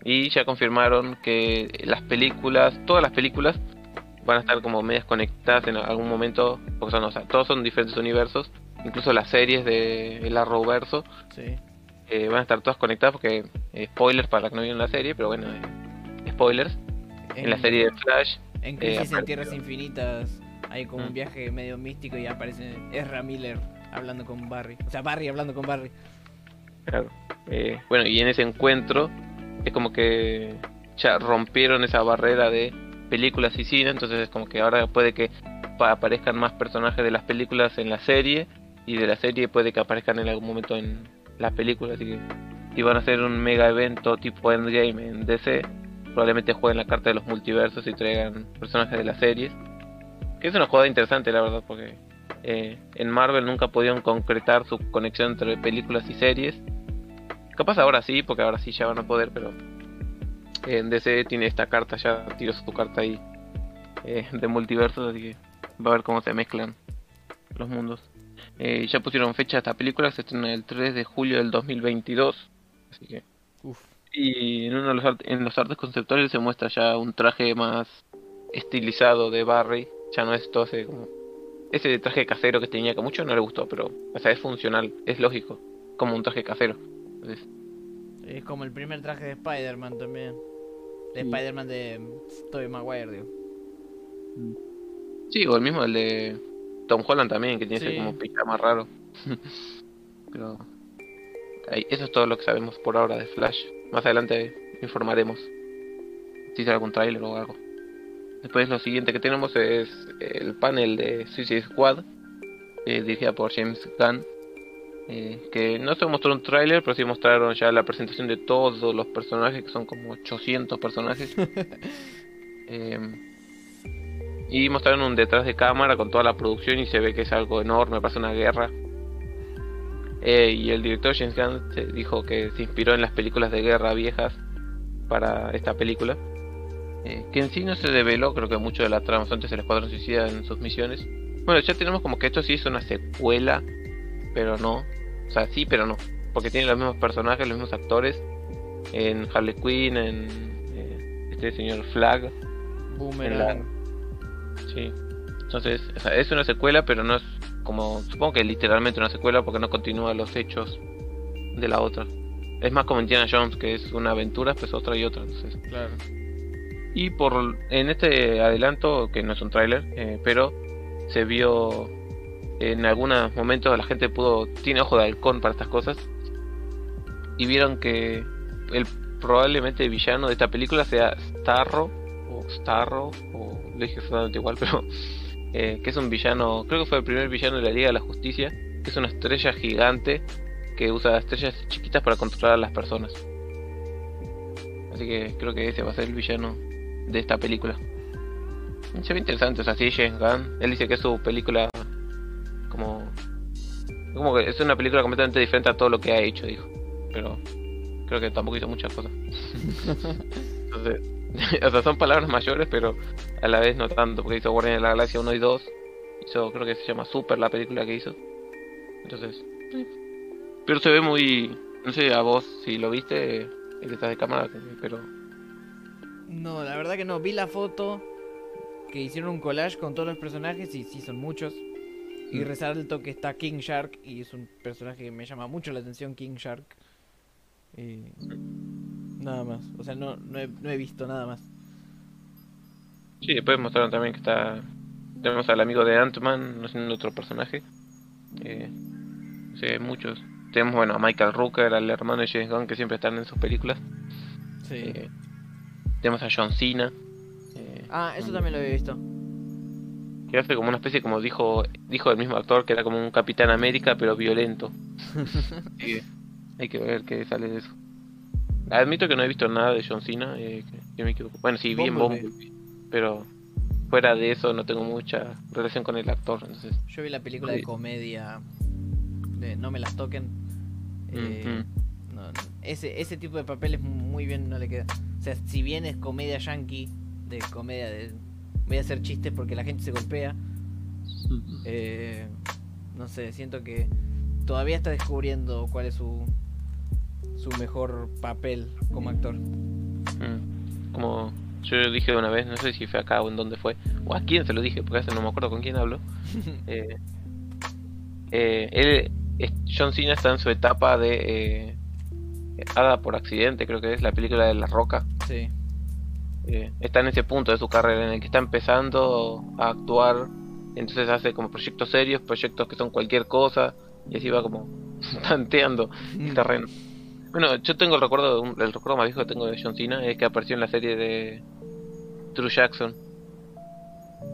y ya confirmaron que las películas, todas las películas, van a estar como medias conectadas en algún momento, porque son, o sea, todos son diferentes universos, incluso las series de el Arrowverso Sí. eh, van a estar todas conectadas porque eh, spoilers para que no vieron la serie, pero bueno, spoilers. En, la serie de Flash, En eh, Crisis en Tierras Infinitas hay como un Mm. viaje medio místico y aparece Ezra Miller hablando con Barry. O sea, Barry hablando con Barry. claro. eh, bueno, y en ese encuentro es como que ya rompieron esa barrera de películas y cine, entonces es como que ahora puede que pa- aparezcan más personajes de las películas en la serie y de la serie puede que aparezcan en algún momento en la película, así que si van a hacer un mega evento tipo Endgame en DC, probablemente jueguen la carta de los multiversos y traigan personajes de las series. Que es una jugada interesante, la verdad, porque eh, en Marvel nunca pudieron concretar su conexión entre películas y series. Capaz ahora sí, porque ahora sí ya van a poder, pero en DC tiene esta carta, ya tiró su carta ahí eh, de multiversos, así que va a ver cómo se mezclan los mundos. Eh, ya pusieron fecha a esta película, se estrena el 3 de julio del 2022, así que Uf. Y en uno de los en los artes conceptuales se muestra ya un traje más estilizado de Barry. Ya no es todo ese como ese traje casero que tenía que a muchos no le gustó, pero o sea, es funcional, es lógico, como un traje casero. Entonces, Es como el primer traje de Spider-Man también. De Sí. Spider-Man de Tobey Maguire, digo. sí, o el mismo el de Tom Holland también, que tiene ese Sí. como pijama raro. pero ahí, eso es todo lo que sabemos por ahora de Flash. Más adelante informaremos si sale algún tráiler o algo. Después lo siguiente que tenemos es el panel de Suicide Squad, eh, dirigida por James Gunn. eh, que no se mostró un tráiler, pero sí mostraron ya la presentación de todos los personajes, que son como 800 personajes. Eh, y mostraron un detrás de cámara con toda la producción y se ve que es algo enorme, parece una guerra. Eh, y el director James Gunn se dijo que se inspiró en las películas de guerra viejas para esta película. Eh, que en sí no se develó, creo que mucho de la trama antes el Escuadrón Suicida en sus misiones. Bueno, ya tenemos como que esto sí es una secuela, pero no. O sea, sí, pero no. Porque tiene los mismos personajes, los mismos actores. En Harley Quinn, en eh, este señor Flag. La... Boomerang. Sí. Entonces, o sea, es una secuela, pero no es como. Supongo que literalmente una secuela porque no continúa los hechos de la otra. Es más como Indiana Jones, que es una aventura, pues otra y otra. Entonces, Claro. y por en este adelanto, que no es un tráiler, eh, pero se vio en algunos momentos la gente pudo tiene ojo de halcón para estas cosas y vieron que el probablemente villano de esta película sea Starro o Starro o lo dije exactamente igual, pero eh, que es un villano, creo que fue el primer villano de la Liga de la Justicia, que es una estrella gigante que usa estrellas chiquitas para controlar a las personas. Así que creo que ese va a ser el villano de esta película. Se ve interesante, o sea, sí, James Gunn, él dice que es su película como... Como que es una película completamente diferente a todo lo que ha hecho, dijo. Pero creo que tampoco hizo muchas cosas. Entonces, o sea, son palabras mayores, pero a la vez no tanto, porque hizo Guardianes de la Galaxia 1 y 2. Hizo, creo que se llama Super la película que hizo. Entonces, pero se ve muy... No sé, a vos si lo viste, el que estás de cámara, pero... No, la verdad que no. Vi la foto que hicieron un collage con todos los personajes y sí son muchos. Y Mm. resalto que está King Shark y es un personaje que me llama mucho la atención, King Shark. Y nada más. O sea, no, no, he, no he visto nada más. Sí, después mostraron también que está. Tenemos al amigo de Ant-Man, no sé, otro personaje. Eh, sé, hay muchos. Tenemos, bueno, a Michael Rooker, al hermano de James Gunn, que siempre están en sus películas. Sí. Eh, tenemos a John Cena. eh, ah, eso también lo había visto. que hace como una especie, como dijo dijo el mismo actor, que era como un Capitán América, pero violento. Sí, hay que ver qué sale de eso. Admito que no he visto nada de John Cena, eh, que, me equivoco. Bueno, sí, vi en Bumblebee. Pero fuera de eso no tengo mucha relación con el actor, entonces... Yo vi la película de comedia de No me las toquen. Eh, no, ese, ese tipo de papeles muy bien no le queda. O sea, si bien es comedia yankee, de comedia de... Voy a hacer chistes porque la gente se golpea. eh, no sé, siento que todavía está descubriendo cuál es su, su mejor papel como actor. Mm. Como yo dije una vez, no sé si fue acá o en dónde fue, o a quién se lo dije, porque hace no me acuerdo con quién hablo. eh, eh, él, es- John Cena está en su etapa de eh, Hada por accidente, creo que es la película de La Roca. Sí. Eh, está en ese punto de su carrera en el que está empezando a actuar, entonces hace como proyectos serios, proyectos que son cualquier cosa, y así va como tanteando el terreno. Bueno, yo tengo el recuerdo, el recuerdo más viejo que tengo de John Cena es que apareció en la serie de True Jackson,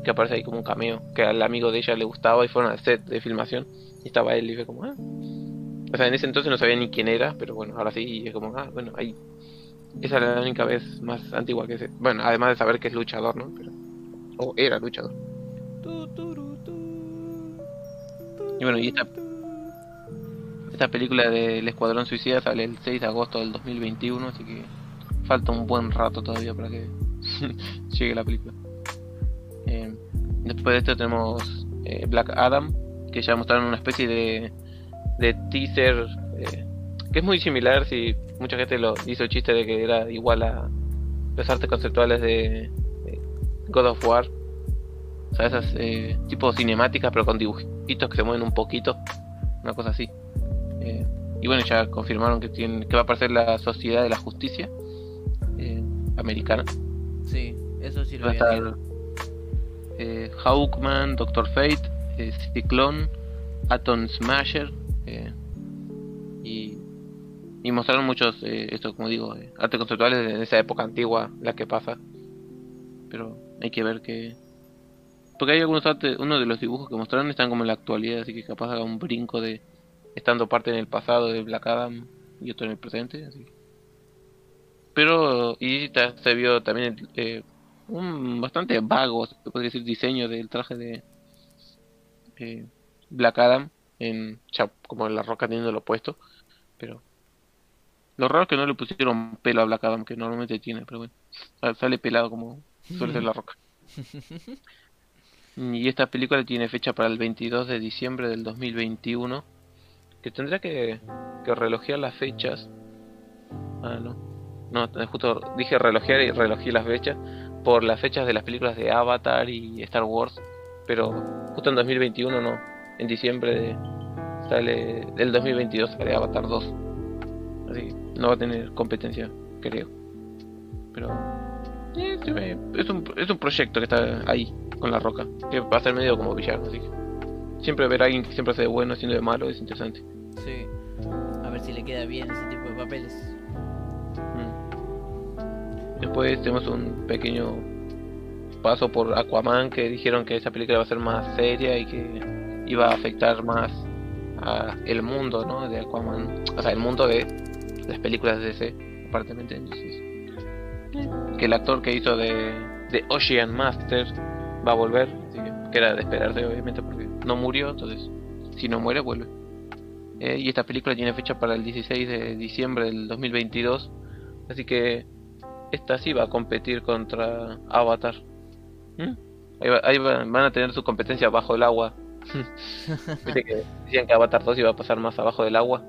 que aparece ahí como un cameo, que al amigo de ella le gustaba y fueron al set de filmación y estaba él y fue como, ah. O sea, en ese entonces no sabía ni quién era, pero bueno, ahora sí, y es como, ah, bueno, ahí. Esa era la única vez más antigua que sé. Bueno, además de saber que es luchador, ¿no? Pero, o era luchador. Y bueno, y esta, esta película del Escuadrón Suicida sale el 6 de agosto del 2021, así que falta un buen rato todavía para que llegue la película. Eh, después de esto tenemos eh, Black Adam, que ya mostraron una especie de, de teaser eh, que es muy similar, si mucha gente lo hizo el chiste de que era igual a los artes conceptuales de, God of War. O sea, esas tipo cinemáticas, pero con dibujitos que se mueven un poquito. Una cosa así. Eh, y bueno, ya confirmaron que, tienen, que va a aparecer la Sociedad de la Justicia eh, Americana. Sí, eso sí lo Va a estar eh, Hawkman, Doctor Fate, eh, Cyclone, Atom Smasher. y, y mostraron muchos, eh, esto como digo, artes conceptuales de esa época antigua, la que pasa. Pero hay que ver que. Porque hay algunos artes, uno de los dibujos que mostraron están como en la actualidad, así que capaz haga un brinco de estando parte en el pasado de Black Adam y otro en el presente. Así. Pero, y se vio también eh, un bastante vago, se podría decir, diseño del traje de eh, Black Adam, en ya como la roca teniendo lo puesto. Pero lo raro es que no le pusieron pelo a Black Adam, que normalmente tiene, pero bueno, sa- sale pelado como suele ser la roca. Y esta película tiene fecha para el 22 de diciembre del 2021, que tendrá que, que relojear las fechas. Ah, no. No, justo dije relojear y relojé las fechas por las fechas de las películas de Avatar y Star Wars, pero justo en 2021 no, en diciembre de- sale del 2022 sale Avatar 2. Así que no va a tener competencia, creo. Pero eh, es un es un proyecto que está ahí con la roca, que va a ser medio como villano, así que siempre ver a alguien que siempre hace de bueno haciendo de malo es interesante. Sí. A ver si le queda bien ese tipo de papeles. Mm. Después tenemos un pequeño paso por Aquaman que dijeron que esa película va a ser más seria y que iba a afectar más a el mundo, ¿no? De Aquaman, o sea, el mundo de las películas de DC, aparentemente. Entonces, que el actor que hizo de, de Ocean Master va a volver, así que, que era de esperarse, obviamente, porque no murió, entonces, si no muere, vuelve. Eh, y esta película tiene fecha para el 16 de diciembre del 2022, así que esta sí va a competir contra Avatar. ¿Mm? Ahí, va- ahí va- van a tener su competencia bajo el agua. Viste que decían que Avatar 2 iba a pasar más abajo del agua.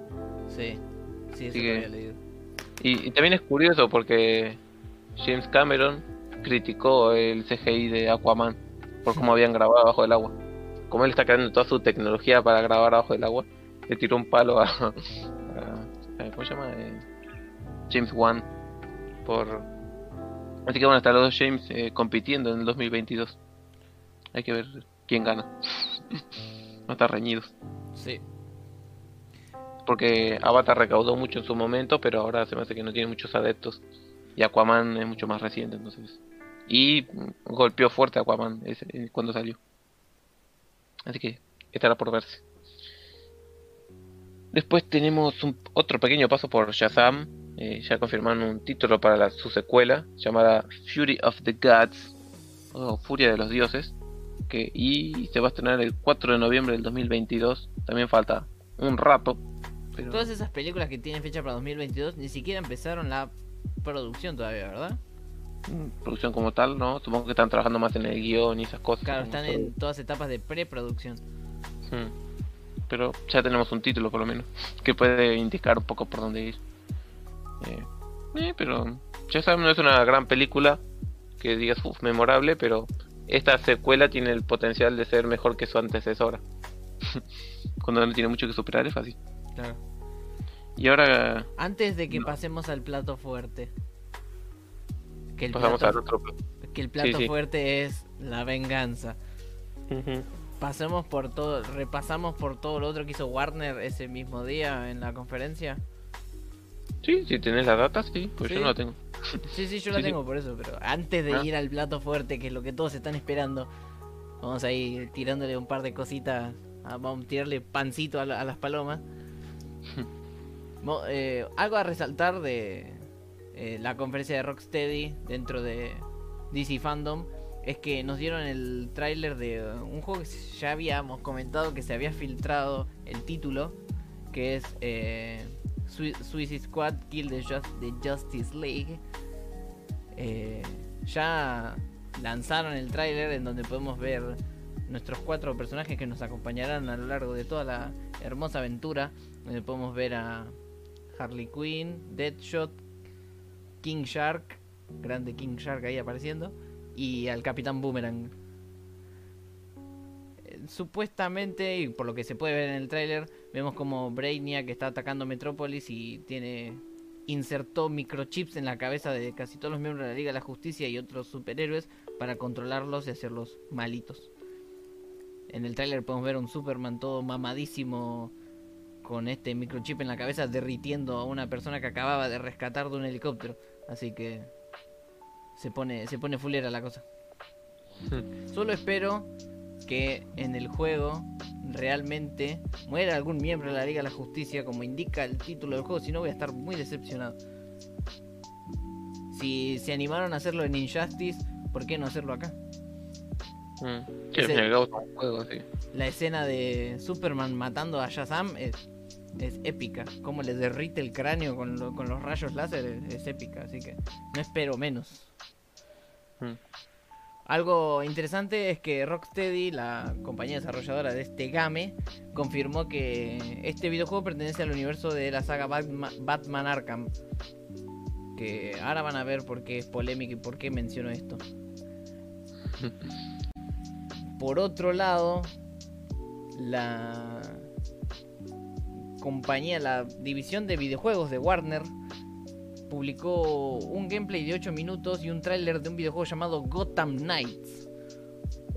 Sí. Sí, eso que- había leído. Y, y también es curioso porque James Cameron criticó el CGI de Aquaman por cómo habían grabado abajo del agua. Como él está creando toda su tecnología para grabar abajo del agua, le tiró un palo a, a- a- ¿cómo se llama? Eh, James Wan por así que a estar los dos James eh, compitiendo en el 2022. Hay que ver quién gana. no estar reñidos. Sí. Porque Avatar recaudó mucho en su momento, pero ahora se me hace que no tiene muchos adeptos. Y Aquaman es mucho más reciente, entonces. Y golpeó fuerte a Aquaman ese- eh, cuando salió. Así que estará por verse. Después tenemos un, otro pequeño paso por Shazam. eh, ya confirmaron un título para la- su secuela llamada Fury of the Gods o Furia de los Dioses. Que, y se va a estrenar el 4 de noviembre del 2022. También falta un rato. Pero... Todas esas películas que tienen fecha para 2022 ni siquiera empezaron la producción todavía, ¿verdad? mm, producción como tal, ¿no? Supongo que están trabajando más en el guion y esas cosas. Claro, están en todas etapas de preproducción. Mm. Pero ya tenemos un título por lo menos que puede indicar un poco por dónde ir. Eh, eh, pero ya saben, no es una gran película que digas uf, memorable, pero esta secuela tiene el potencial de ser mejor que su antecesora. Cuando no tiene mucho que superar es fácil. Claro. Y ahora Antes de que No. pasemos al plato fuerte. Que el pasamos al plato, otro. plan. que el plato sí. fuerte es la venganza. Pasemos por todo, repasamos por todo lo otro que hizo Warner ese mismo día en la conferencia. Sí, si tenés la data, sí, pues yo Sí. no la tengo. Sí, sí, yo la Sí, sí. tengo por eso, pero antes de Ah. ir al plato fuerte, que es lo que todos están esperando, vamos a ir tirándole un par de cositas, a- vamos a tirarle pancito a, la- a las palomas. Eh, algo a resaltar de eh, la conferencia de Rocksteady dentro de DC Fandom es que nos dieron el tráiler de un juego que ya habíamos comentado que se había filtrado el título, que es eh, Sui- Suicide Squad Kill the Justice League. Eh, ya lanzaron el tráiler en donde podemos ver nuestros cuatro personajes que nos acompañarán a lo largo de toda la hermosa aventura. Donde podemos ver a Harley Quinn, Deadshot, King Shark, grande King Shark ahí apareciendo, y al Capitán Boomerang. supuestamente, y por lo que se puede ver en el tráiler, vemos como Brainiac está atacando Metrópolis y tiene insertó microchips en la cabeza de casi todos los miembros de la Liga de la Justicia y otros superhéroes para controlarlos y hacerlos malitos. En el tráiler podemos ver a un Superman todo mamadísimo con este microchip en la cabeza derritiendo a una persona que acababa de rescatar de un helicóptero. Así que se pone se pone fulera la cosa. Solo espero que en el juego realmente muera algún miembro de la Liga de la Justicia como indica el título del juego, si no voy a estar muy decepcionado. Si se animaron a hacerlo en Injustice, ¿por qué no hacerlo acá? Mm. Sí, es juego, sí. La escena de Superman matando a Shazam es, es épica. Como le derrite el cráneo con, lo- con los rayos láser es, es épica, así que no espero menos. Mm. Algo interesante es que Rocksteady, la compañía desarrolladora de este game, confirmó que este videojuego pertenece al universo de la saga Batma- Batman Arkham. Que ahora van a ver por qué es polémico y por qué menciono esto. Por otro lado, la compañía, la división de videojuegos de Warner publicó un gameplay de 8 minutos y un tráiler de un videojuego llamado Gotham Knights.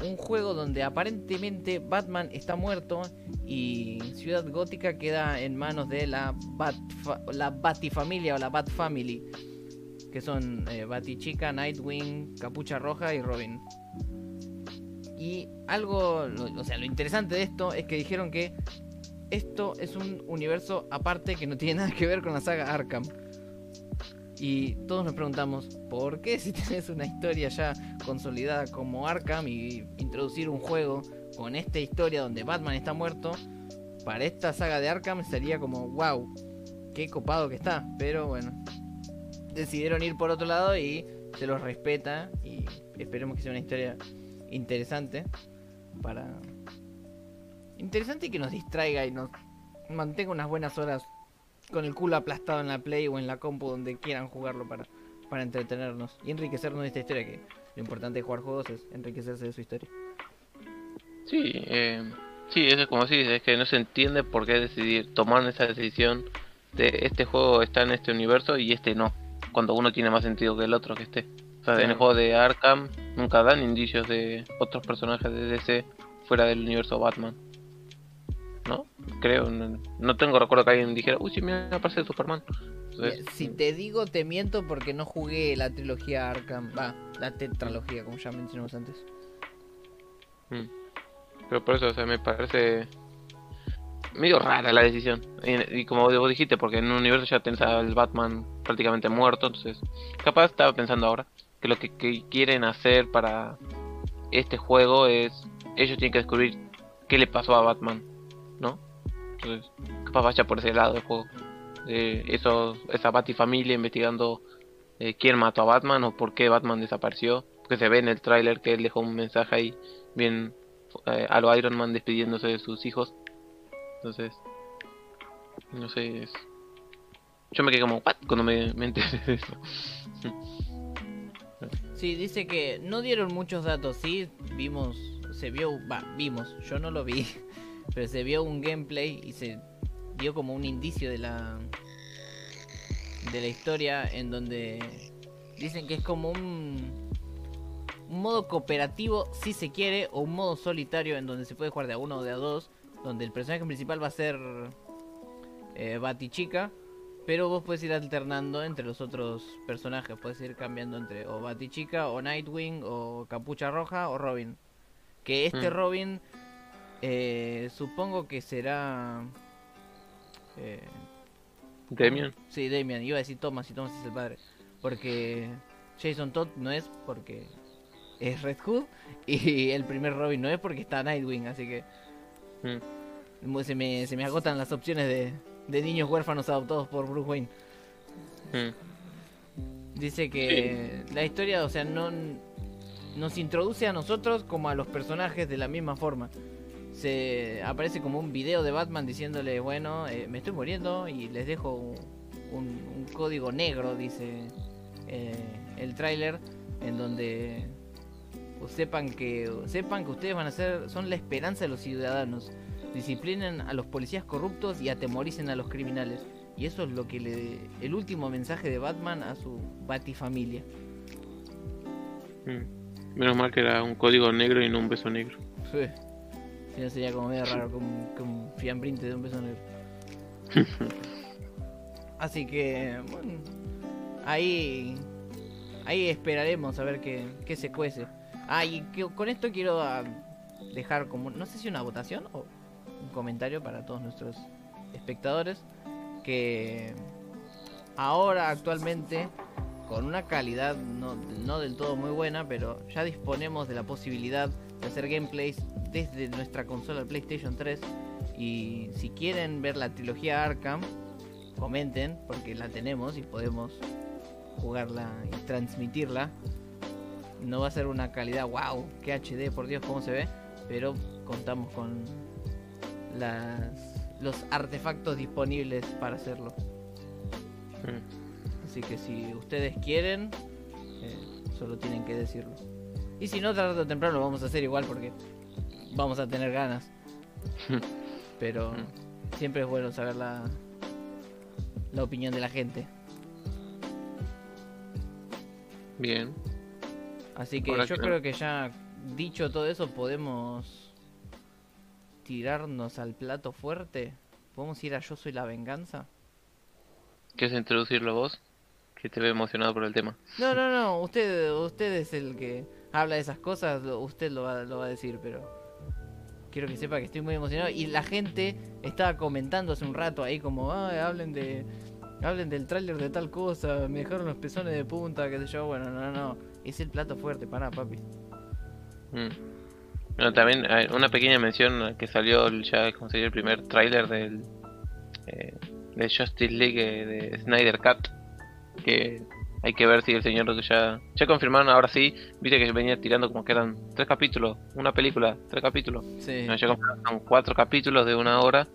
Un juego donde aparentemente Batman está muerto y Ciudad Gótica queda en manos de la, Batfa- la Batifamilia o la Bat Family. Que son eh, Batichica, Nightwing, Capucha Roja y Robin. Y algo, o sea, lo interesante de esto es que dijeron que esto es un universo aparte que no tiene nada que ver con la saga Arkham. Y todos nos preguntamos, ¿por qué si tenés una historia ya consolidada como Arkham y introducir un juego con esta historia donde Batman está muerto, para esta saga de Arkham sería como, wow, qué copado que está. Pero bueno, decidieron ir por otro lado y se los respeta y esperemos que sea una historia interesante para... Interesante que nos distraiga y nos mantenga unas buenas horas con el culo aplastado en la Play o en la compu donde quieran jugarlo para, para entretenernos y enriquecernos de esta historia que lo importante de jugar juegos es enriquecerse de su historia. Sí, eh, sí, eso es como así, es que no se entiende por qué decidir, tomar esa decisión de este juego está en este universo y este no, cuando uno tiene más sentido que el otro que esté. O sea, en el juego de Arkham nunca dan indicios de otros personajes de DC fuera del universo Batman. ¿No? Creo, no, no tengo recuerdo que alguien dijera, uy, sí, me aparece Superman. Entonces, si te digo te miento porque no jugué la trilogía Arkham, va, la tetralogía como ya mencionamos antes. Mm. Pero por eso, o sea, me parece medio rara la decisión. Y, y como vos dijiste, porque en un universo ya tenés al Batman prácticamente muerto, entonces capaz estaba pensando ahora que lo que, que quieren hacer para este juego es ellos tienen que descubrir qué le pasó a Batman, ¿no? Entonces, capaz vaya por ese lado el juego. Eh, eso, esa Batifamilia investigando eh, quién mató a Batman o por qué Batman desapareció. Porque se ve en el tráiler que él dejó un mensaje ahí bien eh, a lo Iron Man despidiéndose de sus hijos. Entonces, no sé. es- Yo me quedé como, ¿what? Cuando me, me enteré de eso. Sí, dice que no dieron muchos datos, sí, vimos, se vio, va, vimos, yo no lo vi, pero se vio un gameplay y se vio como un indicio de la de la historia en donde dicen que es como un un modo cooperativo si se quiere o un modo solitario en donde se puede jugar de a uno o de a dos, donde el personaje principal va a ser eh, Batichica, pero vos puedes ir alternando entre los otros personajes. Puedes ir cambiando entre o Batichica, o Nightwing, o Capucha Roja, o Robin. Que este Mm. Robin, eh, supongo que será. Eh, Demian. sí, Damian. Iba a decir Thomas y Thomas es el padre. Porque Jason Todd no es porque es Red Hood. Y el primer Robin no es porque está Nightwing. Así que Mm, se me, se me agotan las opciones de, de niños huérfanos adoptados por Bruce Wayne. mm. Dice que la historia, o sea, no nos introduce a nosotros como a los personajes de la misma forma. Se aparece como un video de Batman diciéndole, bueno, eh, me estoy muriendo y les dejo un, un código negro, dice eh, el tráiler, en donde sepan que sepan que ustedes van a ser son la esperanza de los ciudadanos. Disciplinen a los policías corruptos y atemoricen a los criminales. Y eso es lo que le el último mensaje de Batman a su Batifamilia. Mm. Menos mal que era un código negro y no un beso negro. Sí. Si no sería como medio raro como un fiambrinte de un beso negro. Así que bueno, ahí ahí esperaremos a ver qué, qué se cuece. Ah, y que, con esto quiero ah, dejar como, no sé si una votación o un comentario para todos nuestros espectadores, que ahora actualmente con una calidad no, no del todo muy buena, pero ya disponemos de la posibilidad de hacer gameplays desde nuestra consola PlayStation 3 y si quieren ver la trilogía Arkham, comenten porque la tenemos y podemos jugarla y transmitirla. No va a ser una calidad wow, que HD, por Dios, cómo se ve, pero contamos con las los artefactos disponibles para hacerlo. Mm. Así que si ustedes quieren, eh, solo tienen que decirlo. Y si no, tarde o temprano lo vamos a hacer igual porque vamos a tener ganas. Pero siempre es bueno saber la, la opinión de la gente. Bien. Así que Ahora yo que- creo que ya dicho todo eso podemos tirarnos al plato fuerte. ¿Podemos ir a Yo Soy la Venganza? ¿Quieres introducirlo vos? Que te ve emocionado por el tema. No, no, no, usted, usted es el que habla de esas cosas, lo- usted lo va, lo va a decir, pero quiero que sepa que estoy muy emocionado. Y la gente estaba comentando hace un rato ahí como, Ay, hablen de... Hablen del tráiler de tal cosa, me dejaron los pezones de punta, qué sé yo. Bueno, no, no, es el plato fuerte, para papi. Mm. Bueno, también una pequeña mención que salió ya como el primer tráiler del eh, de Justice League eh, de Snyder Cut que hay que ver si el señor ya ya confirmaron ahora sí viste que venía tirando como que eran tres capítulos una película tres capítulos Sí. no, ya confirmaron cuatro capítulos de una hora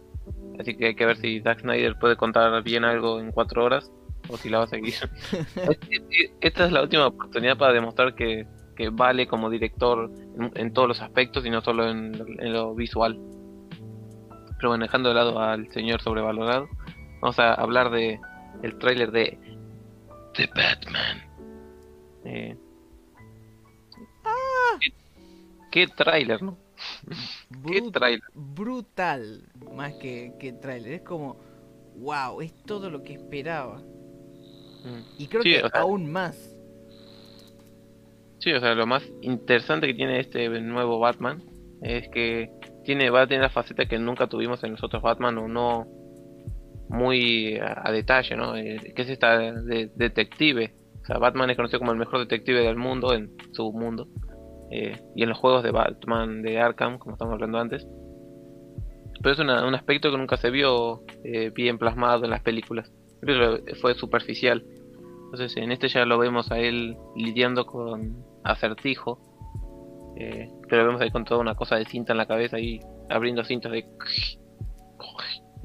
así que hay que ver si Zack Snyder puede contar bien algo en cuatro horas o si la va a seguir esta es la última oportunidad para demostrar que, que vale como director en, en todos los aspectos y no solo en, en lo visual. Pero bueno, dejando de lado al señor sobrevalorado, vamos a hablar de el tráiler de The Batman. Eh, ¿Qué, qué tráiler, no? ¿Qué tráiler? brutal más que, que tráiler. Es como, wow, es todo lo que esperaba. Mm. Y creo Sí, que o sea- aún más. Sí, o sea, lo más interesante que tiene este nuevo Batman es que tiene va a tener la faceta que nunca tuvimos en los otros Batman o no muy a, detalle, ¿no? Eh, que es esta de, detective. O sea, Batman es conocido como el mejor detective del mundo en su mundo. Eh, y en los juegos de Batman de Arkham, como estamos hablando antes. Pero es una- un aspecto que nunca se vio eh, bien plasmado en las películas. Lo- fue superficial. Entonces en este ya lo vemos a él lidiando con acertijo. Eh, lo vemos ahí con toda una cosa de cinta en la cabeza y abriendo cintas de...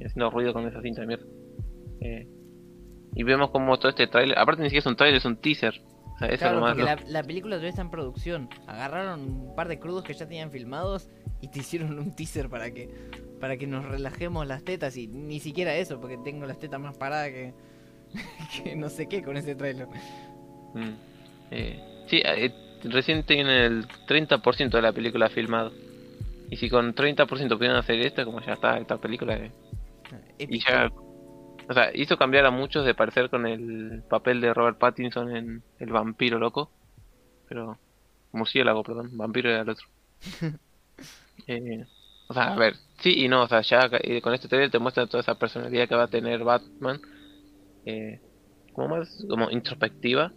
haciendo ruido con esa cinta de mierda. Eh, y vemos como todo este trailer... Aparte ni siquiera es un trailer, es un teaser. O sea, eso es Claro, lo más porque la, película todavía está en producción. Agarraron un par de crudos que ya tenían filmados y te hicieron un teaser para que para que nos relajemos las tetas y ni siquiera eso, porque tengo las tetas más paradas que, que no sé qué con ese trailer. Mm. Eh, sí, eh, recién tienen el 30% de la película filmado. Y si con 30% pudieron hacer esto, como ya está esta película... eh, Y ya, o sea, hizo cambiar a muchos de parecer con el papel de Robert Pattinson en El vampiro loco. Pero, murciélago, perdón, vampiro era el otro. Eh, o sea, a ver, sí y no, o sea, ya eh, con este trailer te muestra toda esa personalidad que va a tener Batman. Eh, como más, como introspectiva.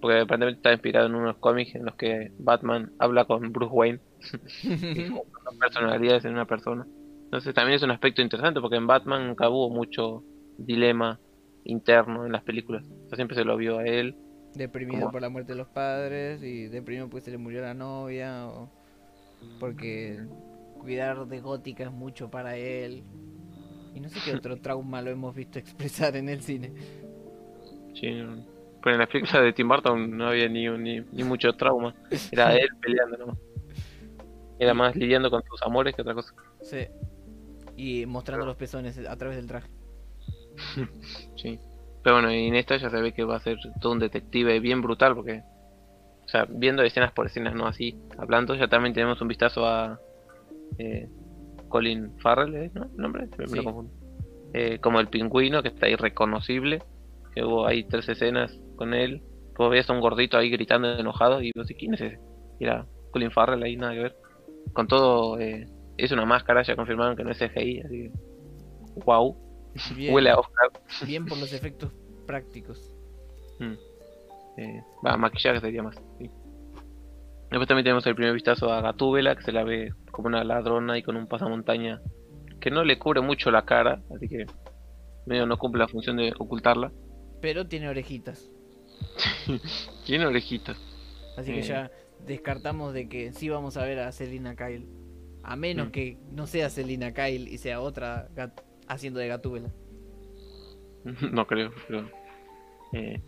Porque aparentemente está inspirado en unos cómics en los que Batman habla con Bruce Wayne. personalidades en una persona. Entonces también es un aspecto interesante porque en Batman nunca hubo mucho dilema interno en las películas. O sea, siempre se lo vio a él. Deprimido por la muerte de los padres y deprimido porque se le murió la novia o porque cuidar de Gótica es mucho para él. Y no sé qué otro trauma lo hemos visto expresar en el cine. Sí, no- Pero en la película de Tim Burton no había ni, ni, ni mucho trauma. Era él peleando nomás. Era más lidiando con sus amores que otra cosa. Sí. Y mostrando los pezones a través del traje. Sí. Pero bueno, y en esta ya se ve que va a ser todo un detective bien brutal porque... O sea, viendo escenas por escenas, no así, hablando, ya también tenemos un vistazo a... Eh, Colin Farrell, ¿eh? ¿no? ¿El nombre? Me- me Sí. lo confundo. Eh, como el pingüino, que está irreconocible. Que hubo ahí tres escenas con él. Vos veías a un gordito ahí gritando enojado y vos decís, ¿quién es ese? Y era Colin Farrell ahí, nada que ver. Con todo, eh, es una máscara, ya confirmaron que no es CGI, así que... Wow, Bien, huele a Oscar. bien por los efectos prácticos. Mm. Eh, va, maquillaje sería más. sí. Después también tenemos el primer vistazo a Gatúbela, que se la ve como una ladrona y con un pasamontaña que no le cubre mucho la cara, así que medio no cumple la función de ocultarla. Pero tiene orejitas. Tiene orejitas. Así que Eh. ya descartamos de que sí vamos a ver a Selina Kyle. A menos Mm. que no sea Selina Kyle y sea otra haciendo de Gatúbela. no creo, eh,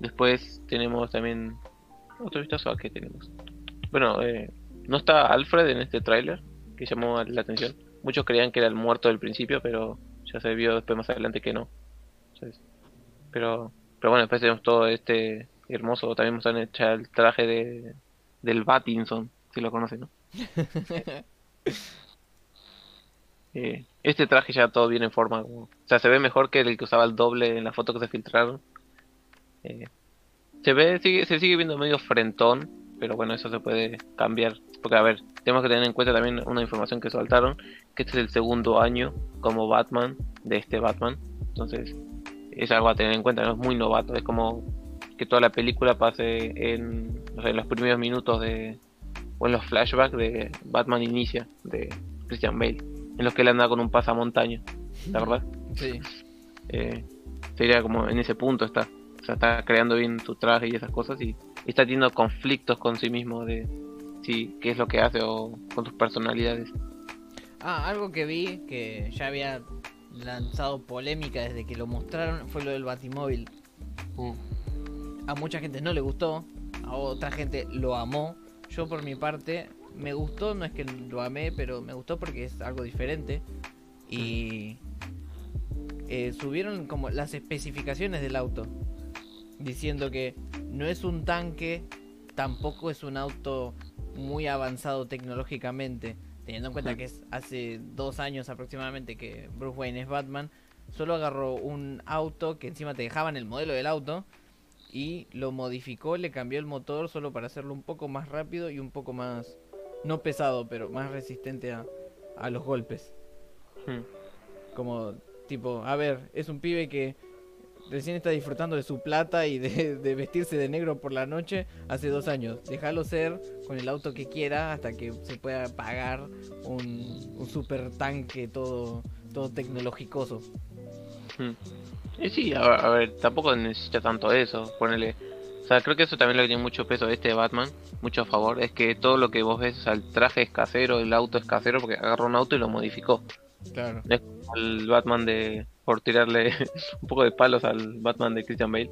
después tenemos también otro vistazo a qué tenemos. Bueno, eh, no está Alfred en este tráiler, que llamó la atención. Muchos creían que era el muerto del principio, pero ya se vio después más adelante que no. Pero, pero bueno, después tenemos todo este hermoso, también nos han hecho el traje de del Batinson, si lo conocen, ¿no? Eh, este traje ya todo viene en forma, o sea, se ve mejor que el que usaba el doble en la foto que se filtraron. Eh, se ve, sigue, se sigue viendo medio frentón, pero bueno, eso se puede cambiar. Porque a ver, tenemos que tener en cuenta también una información que soltaron, que este es el segundo año como Batman de este Batman. Entonces, es algo a tener en cuenta, no es muy novato, es como que toda la película pase en los primeros minutos de, o en los flashbacks de Batman Inicia, de Christian Bale, en los que él anda con un pasamontaña, ¿la verdad? Sí. Eh, sería como en ese punto está, o sea, está creando bien tu traje y esas cosas y, y está teniendo conflictos con sí mismo de si qué es lo que hace o con tus personalidades. Ah, algo que vi que ya había lanzado polémica desde que lo mostraron fue lo del Batimóvil. A mucha gente no le gustó, a otra gente lo amó. Yo por mi parte me gustó, no es que lo amé, pero me gustó porque es algo diferente. Y eh, subieron como las especificaciones del auto, diciendo que no es un tanque, tampoco es un auto muy avanzado tecnológicamente, teniendo en cuenta que es hace dos años aproximadamente que Bruce Wayne es Batman, solo agarró un auto que encima te dejaban el modelo del auto y lo modificó, le cambió el motor solo para hacerlo un poco más rápido y un poco más, no pesado, pero más resistente a, a los golpes. Hmm. Como tipo, a ver, es un pibe que recién está disfrutando de su plata y de, de vestirse de negro por la noche hace dos años. Déjalo ser con el auto que quiera hasta que se pueda pagar un, un super tanque todo, todo tecnológicoso. Hmm. Y sí, a, a ver, tampoco necesita tanto eso, ponele. O sea, creo que eso también le tiene mucho peso este Batman, mucho a favor, es que todo lo que vos ves, o sea, el traje es casero, el auto es casero porque agarró un auto y lo modificó. Claro. No es como el Batman de. por tirarle un poco de palos al Batman de Christian Bale.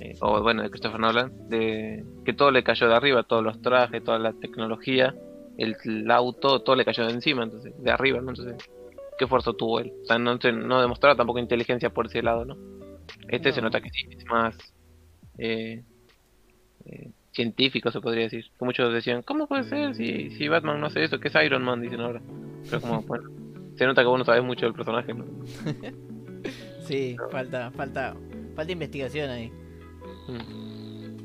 eh, o bueno, de Christopher Nolan. De que todo le cayó de arriba, todos los trajes, toda la tecnología, el, el auto, todo le cayó de encima, entonces, de arriba, ¿no? Entonces, ¿qué esfuerzo tuvo él? O sea, no, no demostraba tampoco inteligencia por ese lado, ¿no? Este se No. nota que sí, es más. eh, eh, científico se podría decir. Que muchos decían, ¿cómo puede ser si, si Batman no hace eso? que es Iron Man? Dicen ahora. Pero como, bueno, se nota que vos no sabés mucho del personaje, ¿no? Sí, falta, falta, falta investigación ahí. Mm.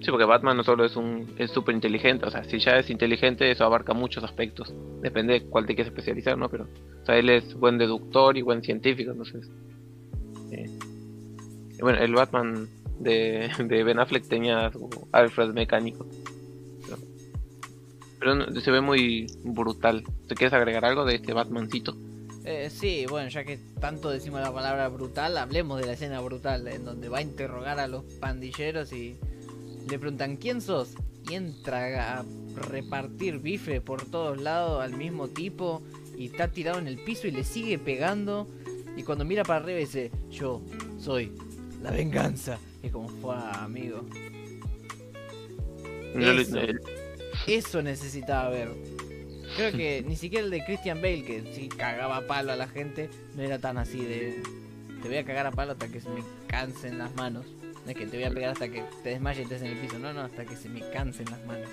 Sí, porque Batman no solo es un es súper inteligente, o sea, si ya es inteligente, eso abarca muchos aspectos. Depende de cuál te quieres especializar, ¿no? Pero, o sea, él es buen deductor y buen científico, entonces. eh, bueno, el Batman de, de Ben Affleck tenía su Alfred mecánico. Pero, no- se ve muy brutal. ¿Te quieres agregar algo de este Batmancito? Eh, sí, bueno, ya que tanto decimos la palabra brutal, hablemos de la escena brutal, en donde va a interrogar a los pandilleros y le preguntan ¿quién sos? Y entra a repartir bife por todos lados al mismo tipo y está tirado en el piso y le sigue pegando y cuando mira para arriba dice yo soy la venganza Y es como fue, amigo. Eso. Eso necesitaba ver. Creo que ni siquiera el de Christian Bale, que sí cagaba a palo a la gente, no era tan así de. Te voy a cagar a palo hasta que se me cansen las manos. No es que te voy a pegar hasta que te desmayes y estés en el piso. No, no, hasta que se me cansen las manos.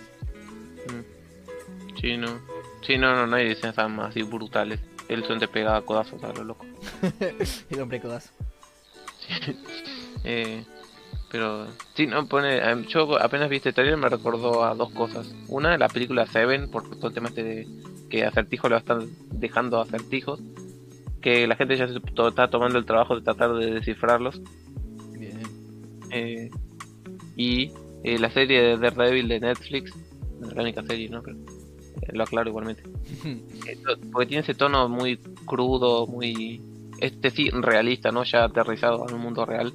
Sí, no. Sí, no, no, no hay escenas así brutales. Él son te pegaba codazos a lo loco. El hombre codazo. Eh, pero sí, no pone. em, Yo apenas vi este trailer me recordó a dos cosas. Una, la película Seven, por todo el tema este de que acertijos lo están dejando acertijos. Que la gente ya se to- está tomando el trabajo de tratar de descifrarlos. Eh, y eh, la serie de Daredevil de Netflix, la única serie, ¿no? Pero, eh, lo aclaro igualmente. Porque tiene ese tono muy crudo, muy. Este sí, realista, ¿no? Ya aterrizado en un mundo real.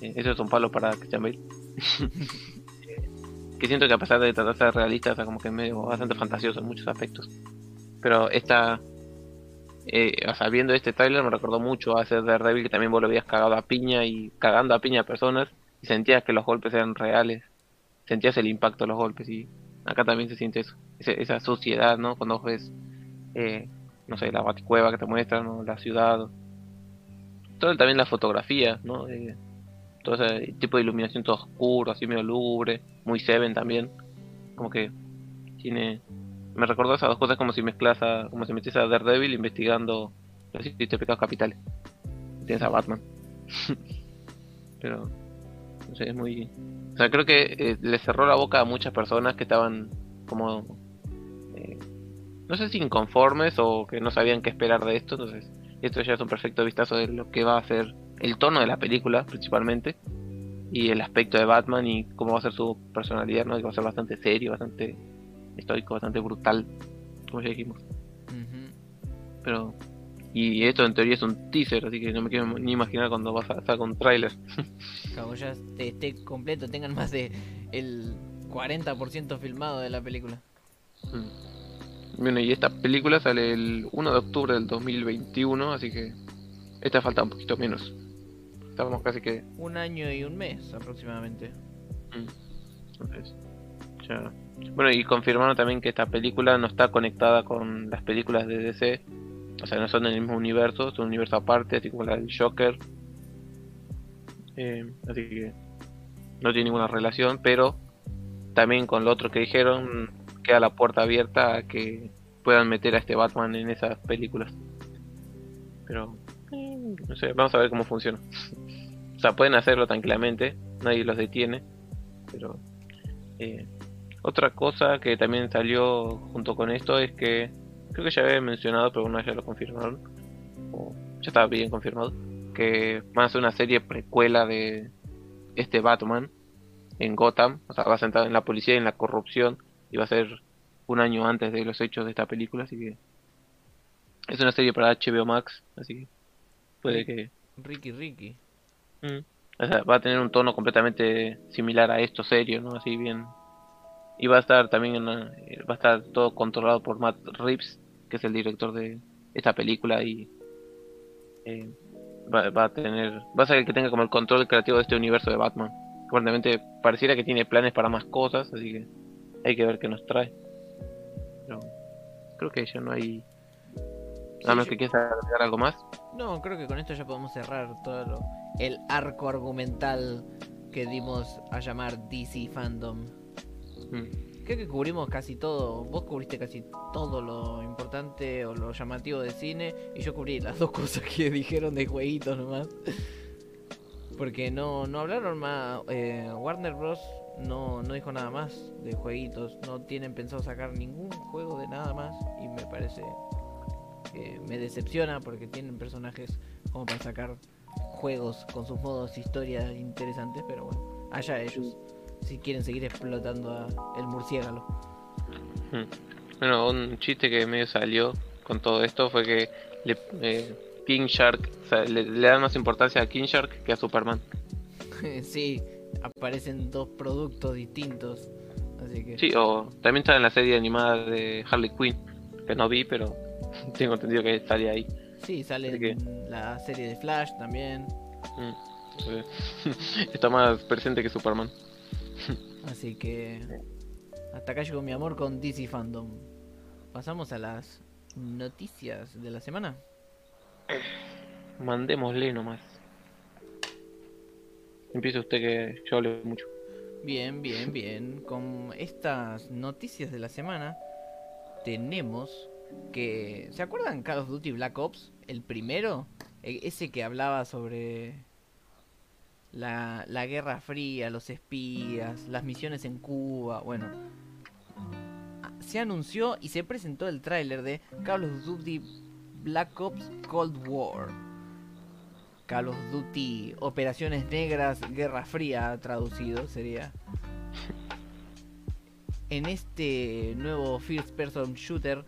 Eso es un palo para Christian Bale. que siento que a pesar de tratarse de realista, está como que es medio bastante fantasioso en muchos aspectos. Pero esta. Eh, o sea, viendo este trailer me recordó mucho a ese Daredevil que también vos lo habías cagado a piña y cagando a piña a personas y sentías que los golpes eran reales. Sentías el impacto de los golpes y acá también se siente eso. Ese- esa suciedad, ¿no? Cuando ves, eh, no sé, la baticueva que te muestran, ¿no? la ciudad. Todo también la fotografía, ¿no? Eh, todo ese tipo de iluminación todo oscuro, así medio lúgubre, muy Seven también. Como que tiene... Me recordó esas dos cosas como si mezclas a, como si metes a Daredevil investigando los siete pecados capitales. Tienes a Batman. Pero, no sé, es muy... O sea, creo que eh, le cerró la boca a muchas personas que estaban como... eh, no sé si inconformes o que no sabían qué esperar de esto. Entonces, esto ya es un perfecto vistazo de lo que va a ser el tono de la película, principalmente. Y el aspecto de Batman y cómo va a ser su personalidad, ¿no? Que va a ser bastante serio, bastante estoico, bastante brutal, como ya dijimos. Pero... Y esto en teoría es un teaser, así que no me quiero ni imaginar cuando vas a sacar un tráiler. Cuando ya esté, esté completo, tengan más de el 40% filmado de la película. Mm. Bueno, y esta película sale el 1 de octubre del 2021, así que esta falta un poquito menos. Estamos casi que... Un año y un mes aproximadamente. mm, Entonces, ya. Bueno, y confirmaron también que esta película no está conectada con las películas de DC. O sea, no son del mismo universo, es un universo aparte, así como la del Joker. Eh, así que no tiene ninguna relación, pero también con lo otro que dijeron, queda la puerta abierta a que puedan meter a este Batman en esas películas. Pero, eh, no sé, vamos a ver cómo funciona. o sea, pueden hacerlo tranquilamente, nadie los detiene, pero... eh, otra cosa que también salió junto con esto es que creo que ya había mencionado, pero una ya lo confirmaron, o ya estaba bien confirmado, que van a hacer una serie precuela de este Batman en Gotham, o sea, va a centrar en la policía y en la corrupción, y va a ser un año antes de los hechos de esta película, así que es una serie para HBO Max, así que puede que Ricky Ricky. Mm. O sea, va a tener un tono completamente similar a esto, serio, ¿no? Así bien. Y va a estar también, en una- eh, va a estar todo controlado por Matt Reeves, que es el director de esta película y eh, va, va a tener, va a ser el que tenga como el control creativo de este universo de Batman. Aparentemente pareciera que tiene planes para más cosas, así que hay que ver qué nos trae. Pero creo que ya no hay, a menos yo- que quieras agregar algo más. No, creo que con esto ya podemos cerrar todo lo- el arco argumental que dimos a llamar DC Fandom. Mm. Creo que cubrimos casi todo. Vos cubriste casi todo lo importante o lo llamativo de cine. Y yo cubrí las dos cosas que dijeron de jueguitos nomás. Porque no, no hablaron más. eh, Warner Bros. No, no dijo nada más de jueguitos. No tienen pensado sacar ningún juego de nada más. Y me parece. que me decepciona porque tienen personajes como para sacar juegos con sus modos historia interesantes. Pero bueno, allá ellos. Si quieren seguir explotando a el murciélago. Mm. Bueno, un chiste que medio salió con todo esto fue que le, eh, King Shark o sea, le, le dan más importancia a King Shark que a Superman. sí, aparecen dos productos distintos. Así que. Sí, o también está en la serie animada de Harley Quinn, que no vi, pero tengo entendido que salía ahí. Sí, sale que- en la serie de Flash también. Mm. Eh, Está más presente que Superman. Así que hasta acá llegó mi amor con DC Fandom. Pasamos a las noticias de la semana. Mandémosle nomás. Empieza usted que yo hablo mucho. Bien, bien, bien. Con estas noticias de la semana tenemos que... ¿Se acuerdan Call of Duty Black Ops? El primero. E- Ese que hablaba sobre la, la Guerra Fría, los espías, las misiones en Cuba. Bueno. Se anunció y se presentó el tráiler de Call of Duty Black Ops Cold War. Call of Duty Operaciones Negras Guerra Fría traducido sería. En este nuevo First Person Shooter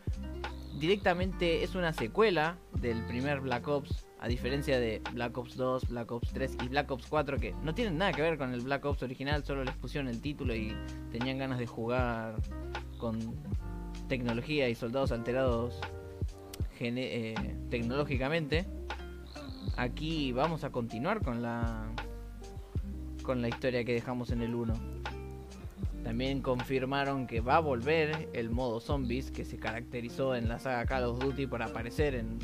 directamente es una secuela del primer Black Ops, a diferencia de Black Ops 2, Black Ops 3 y Black Ops 4 que no tienen nada que ver con el Black Ops original, solo les pusieron el título y tenían ganas de jugar con tecnología y soldados alterados eh, tecnológicamente. Aquí vamos a continuar con la con la historia que dejamos en el 1. También confirmaron que va a volver el modo zombies que se caracterizó en la saga Call of Duty por aparecer en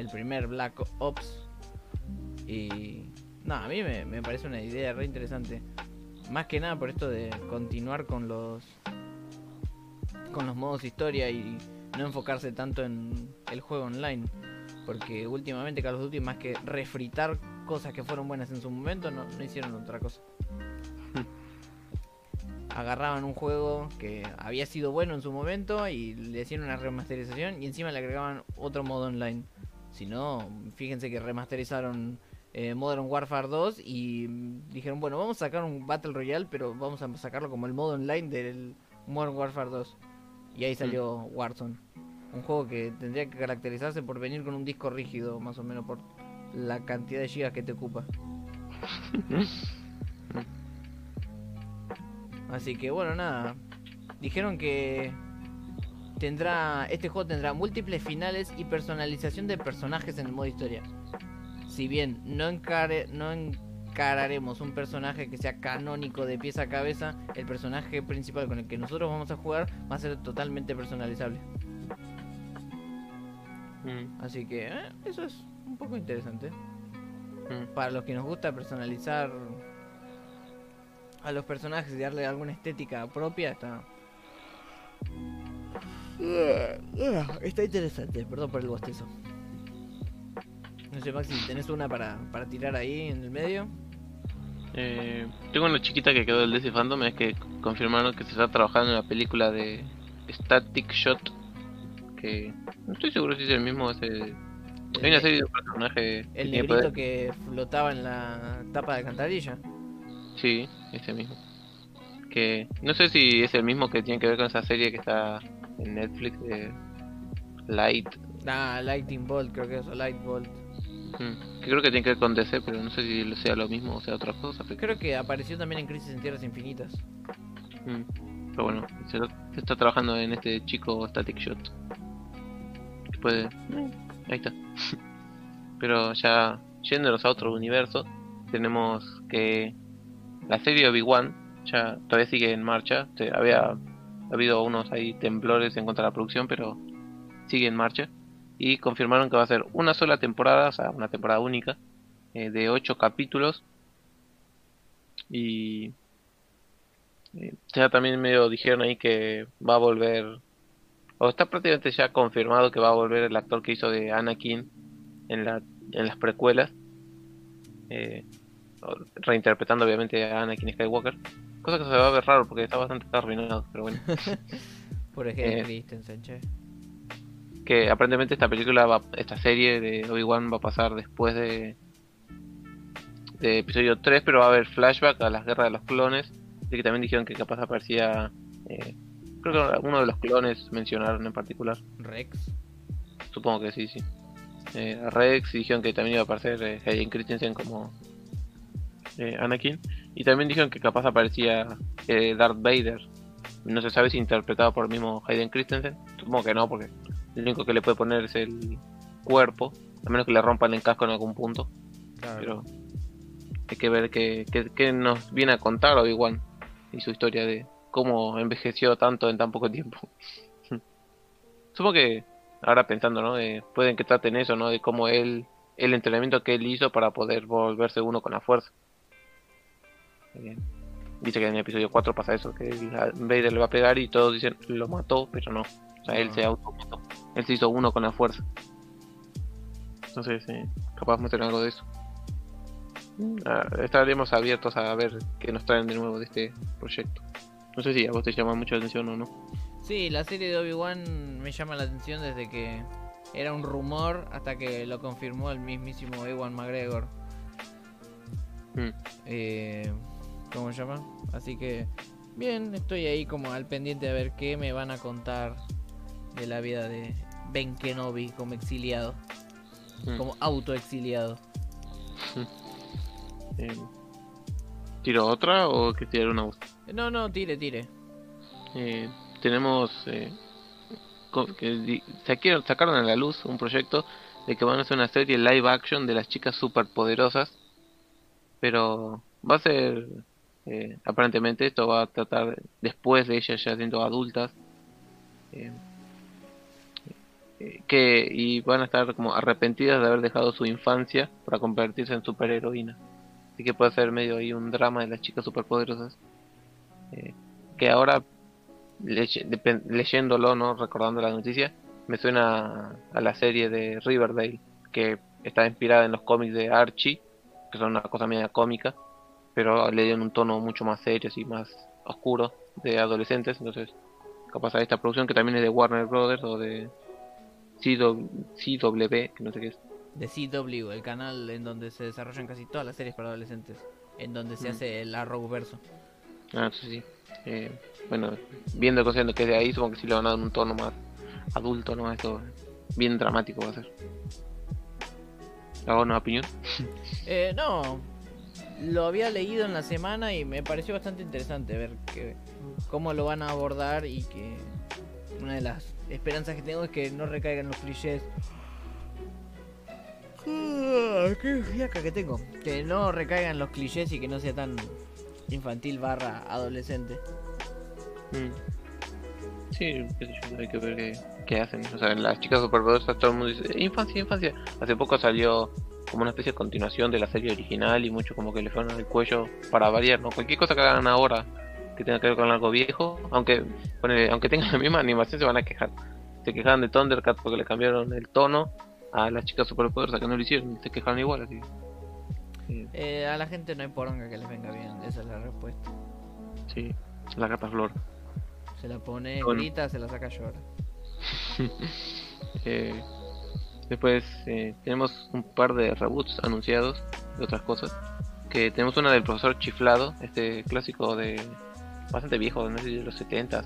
el primer Black Ops. Y nada, a mí me, me parece una idea re interesante. Más que nada por esto de continuar con los con los modos historia y no enfocarse tanto en el juego online. Porque últimamente Call of Duty más que refritar cosas que fueron buenas en su momento, no, no hicieron otra cosa. Agarraban un juego que había sido bueno en su momento y le hacían una remasterización y encima le agregaban otro modo online. Si no, fíjense que remasterizaron eh, Modern Warfare 2 y mm, dijeron, bueno, vamos a sacar un Battle Royale, pero vamos a sacarlo como el modo online del Modern Warfare 2. Y ahí salió Warzone. Un juego que tendría que caracterizarse por venir con un disco rígido, más o menos por la cantidad de gigas que te ocupa. Así que bueno, nada. Dijeron que tendrá este juego tendrá múltiples finales y personalización de personajes en el modo historia. Si bien no encare, no encararemos un personaje que sea canónico de pieza a cabeza, el personaje principal con el que nosotros vamos a jugar va a ser totalmente personalizable. Mm, Así que eh, eso es un poco interesante. mm. Para los que nos gusta personalizar a los personajes y darle alguna estética propia, está. Está interesante, perdón por el bostezo. No sé, Maxi, ¿tenés una para, para tirar ahí en el medio? Eh, tengo una chiquita que quedó del DC Fandom, es que confirmaron que se está trabajando en la película de Static Shot, que no estoy seguro si es el mismo, ese... Hay una serie de personajes El negrito poder. que flotaba en la tapa de alcantarilla. Sí, ese mismo. Que no sé si es el mismo que tiene que ver con esa serie que está en Netflix de Light, Ah, Lightning Bolt, creo que es, o Light Bolt. mm, que creo que tiene que ver con DC, pero no sé si sea lo mismo o sea otra cosa. Pero, Creo que apareció también en Crisis en Tierras Infinitas. pero bueno, se, lo- se está trabajando en este chico Static Shot. Que puede... Ahí está. pero ya yéndonos a otro universo, tenemos que la serie Obi-Wan ya todavía sigue en marcha. Te- había habido unos ahí temblores en cuanto a la producción, pero sigue en marcha. Y confirmaron que va a ser una sola temporada, o sea, una temporada única, eh, de 8 capítulos. Y eh, ya también medio dijeron ahí que va a volver, o está prácticamente ya confirmado que va a volver el actor que hizo de Anakin en, la, en las precuelas. Eh, reinterpretando obviamente a Anakin Skywalker. Cosa que se va a ver raro porque está bastante arruinado, pero bueno. Por ejemplo, Eh. Christensen, che. que aparentemente esta película va, esta serie de Obi-Wan va a pasar después de de episodio 3 pero va a haber flashback a las guerras de los clones y que también dijeron que capaz aparecía eh, creo que uno de los clones mencionaron en particular Rex. supongo que sí sí eh, Rex y dijeron que también iba a aparecer eh, Hayden Christensen como eh, Anakin y también dijeron que capaz aparecía eh, Darth Vader no se sabe si interpretado por el mismo Hayden Christensen supongo que no porque lo único que le puede poner es el cuerpo a menos que le rompan el casco en algún punto Claro. pero hay que ver qué, qué, qué nos viene a contar Obi-Wan y su historia de cómo envejeció tanto en tan poco tiempo. Supongo que ahora pensando, ¿no? Eh, pueden que traten eso, ¿no? De cómo él, el entrenamiento que él hizo para poder volverse uno con la fuerza. Eh, dice que en el episodio 4 pasa eso, que Vader le va a pegar y todos dicen lo mató, pero no. O sea, él No. se auto mató. Él se hizo uno con la fuerza. Entonces, eh, capaz muestran algo de eso. Ah, estaremos abiertos a ver qué nos traen de nuevo de este proyecto. No sé si a vos te llama mucho la atención o no. Sí, la serie de Obi-Wan me llama la atención desde que era un rumor hasta que lo confirmó el mismísimo Ewan McGregor. Mm. Eh, ¿Cómo se llama? Así que, bien, estoy ahí como al pendiente de ver qué me van a contar de la vida de Ben Kenobi como exiliado, Mm. como autoexiliado. Eh, ¿Tiro otra o que tirar una? No, no, tire, tire. Eh, tenemos eh, que saquieron- sacaron a la luz un proyecto de que van a hacer una serie live action de las chicas superpoderosas pero va a ser eh, aparentemente esto va a tratar después de ellas ya siendo adultas. Eh, eh, que y van a estar como arrepentidas de haber dejado su infancia para convertirse en superheroína. Así que puede ser medio ahí un drama de las chicas superpoderosas. Que ahora leye- depen- leyéndolo, ¿no? Recordando la noticia, me suena a la serie de Riverdale, que está inspirada en los cómics de Archie, que son una cosa media cómica, pero le dieron un tono mucho más serio y más oscuro de adolescentes, entonces capaz a esta producción que también es de Warner Brothers o de CW, CW que no sé qué es. De CW, el canal en donde se desarrollan casi todas las series para adolescentes, en donde se Mm. hace el Arrowverso. Ah, entonces sí. Eh, bueno, viendo considerando que es de ahí, supongo que sí le van a dar un tono más adulto, ¿no? Esto bien dramático va a ser. ¿Hago una opinión? Eh, no, lo había leído en la semana y me pareció bastante interesante ver que, cómo lo van a abordar y que una de las esperanzas que tengo es que no recaigan los clichés. Ah, ¡Qué fiaca que tengo! Que no recaigan los clichés y que no sea tan infantil barra adolescente. Mm. Sí, hay que ver qué, hacen. O sea, en las chicas superpoderosas todo el mundo dice, infancia, infancia. Hace poco salió como una especie de continuación de la serie original y mucho como que le fueron al cuello para variar, ¿no? Cualquier cosa que hagan ahora que tenga que ver con algo viejo, aunque ponele, aunque tengan la misma animación se van a quejar. Se quejaban de Thundercats porque le cambiaron el tono a las chicas superpoderosas que no lo hicieron, se quejaron igual, así. eh, Eh, a la gente no hay poronga que les venga bien, esa es la respuesta. sí, la capa flor. Se la pone, Bueno. grita, se la saca llora. Eh, después eh, tenemos un par de reboots anunciados de otras cosas. Que tenemos una del profesor Chiflado, este clásico de bastante viejo, no sé si de los 70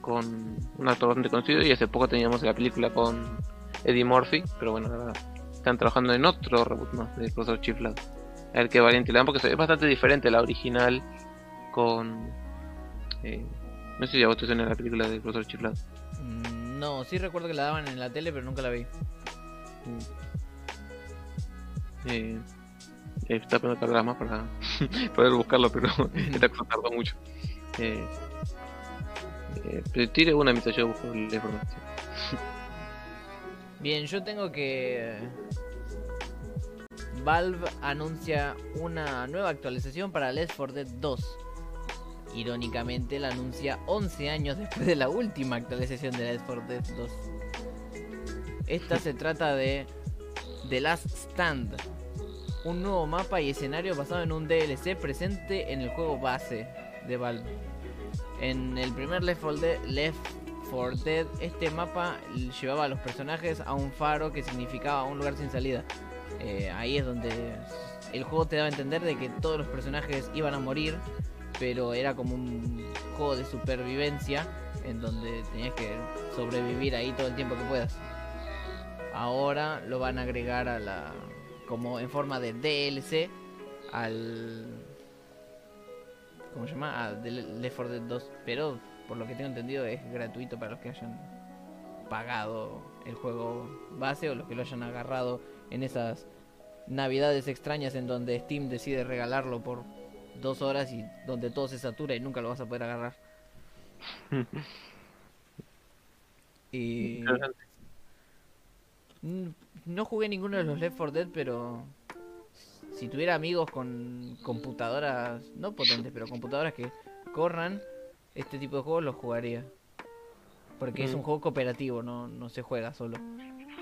con un actor bastante conocido. Y hace poco teníamos la película con Eddie Murphy, pero bueno, ahora están trabajando en otro reboot más del profesor Chiflado. A ver qué variante le dan, porque es bastante diferente la original con. eh, no sé si a vos te suena la película del profesor Chiflado. No, sí recuerdo que la daban en la tele, pero nunca la vi. Eh, está poniendo cargar más para poder buscarlo, pero esta cosa tardó mucho. Eh, eh, tire una mientras yo busco la información. Bien, yo tengo que. Valve anuncia una nueva actualización para Left 4 Dead 2. Irónicamente la anuncia 11 años después de la última actualización de 4 Dead 2. Esta se trata de The Last Stand, un nuevo mapa y escenario basado en un DLC presente en el juego base de Valve. En el primer Left 4 Dead, Left 4 Dead, este mapa llevaba a los personajes a un faro que significaba un lugar sin salida. Eh, ahí es donde el juego te daba a entender de que todos los personajes iban a morir, pero era como un juego de supervivencia en donde tenías que sobrevivir ahí todo el tiempo que puedas. Ahora lo van a agregar a la como en forma de DLC al ¿cómo se llama? A Left 4 Dead 2, pero por lo que tengo entendido es gratuito para los que hayan pagado el juego base o los que lo hayan agarrado en esas navidades extrañas en donde Steam decide regalarlo por dos horas y donde todo se satura y nunca lo vas a poder agarrar. y. Mm, no jugué ninguno de los Left 4 Dead, pero si tuviera amigos con computadoras, no potentes, pero computadoras que corran este tipo de juegos, los jugaría. Porque es Mm. un juego cooperativo, no, no se juega solo.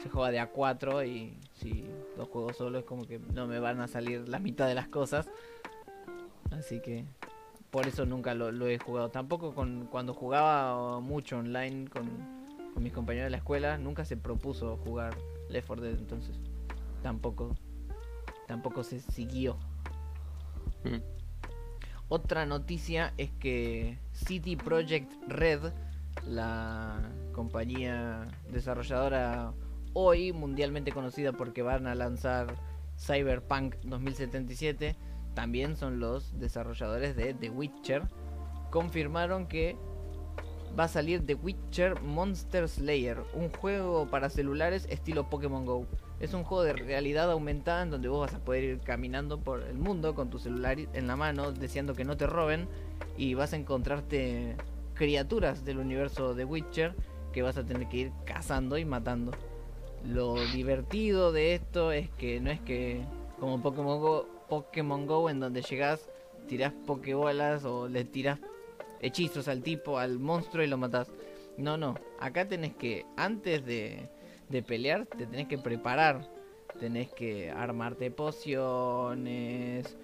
Se juega de a 4 y si lo juego solo es como que no me van a salir la mitad de las cosas. Así que por eso nunca lo, lo he jugado. Tampoco con cuando jugaba mucho online con, con mis compañeros de la escuela, nunca se propuso jugar Left 4 Dead, entonces tampoco tampoco se siguió. Mm. Otra noticia es que City Project Red, la compañía desarrolladora hoy mundialmente conocida porque van a lanzar Cyberpunk 2077, también son los desarrolladores de The Witcher, confirmaron que va a salir The Witcher Monster Slayer, un juego para celulares estilo Pokémon Go. Es un juego de realidad aumentada en donde vos vas a poder ir caminando por el mundo con tu celular en la mano, deseando que no te roben, y vas a encontrarte criaturas del universo de Witcher que vas a tener que ir cazando y matando. Lo divertido de esto es que no es que como Pokémon Go, Pokémon Go en donde llegas, tirás pokebolas o le tirás hechizos al tipo, al monstruo y lo matás. No, no, acá tenés que, antes de, de pelear, te tenés que preparar. Tenés que armarte pociones,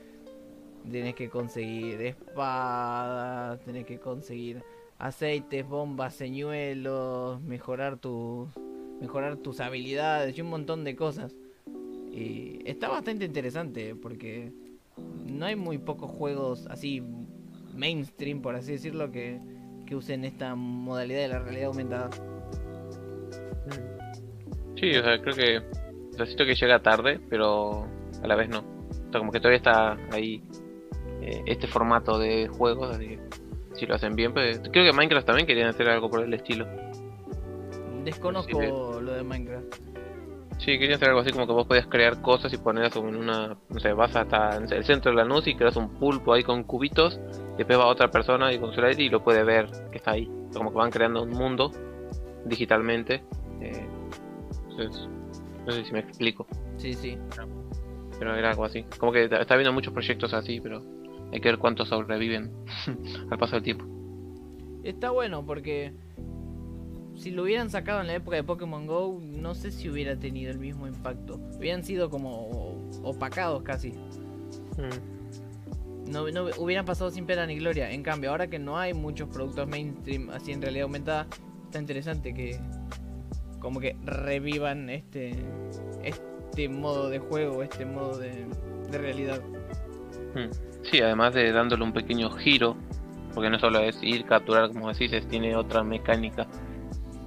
tenés que conseguir espadas, tenés que conseguir aceites, bombas, señuelos, mejorar tus mejorar tus habilidades y un montón de cosas. Y está bastante interesante porque no hay muy pocos juegos así mainstream, por así decirlo, que, que usen esta modalidad de la realidad aumentada. Sí, o sea, creo que. O sea, siento que llega tarde, pero a la vez no. O sea, como que todavía está ahí eh, este formato de juegos, así que si lo hacen bien, pues. Creo que Minecraft también querían hacer algo por el estilo. Desconozco Sí, lo de Minecraft. Sí, querían hacer algo así como que vos podías crear cosas y ponerlas como en una. No sé, vas hasta no sé, el centro de la luz y creas un pulpo ahí con cubitos. Después va otra persona y con su aire y lo puede ver que está ahí. Como que van creando un mundo digitalmente. eh, entonces, no sé si me explico. Sí, sí. Pero era algo así. Como que está habiendo muchos proyectos así, pero hay que ver cuántos sobreviven al paso del tiempo. Está bueno porque si lo hubieran sacado en la época de Pokémon Go, no sé si hubiera tenido el mismo impacto. Hubieran sido como opacados casi. No, no hubieran pasado sin pena ni gloria. En cambio, ahora que no hay muchos productos mainstream así en realidad aumentada, está interesante que como que revivan este este modo de juego, este modo de, de realidad. Mm. Sí, además de dándole un pequeño giro, porque no solo es ir, capturar, como decís, es- tiene otra mecánica,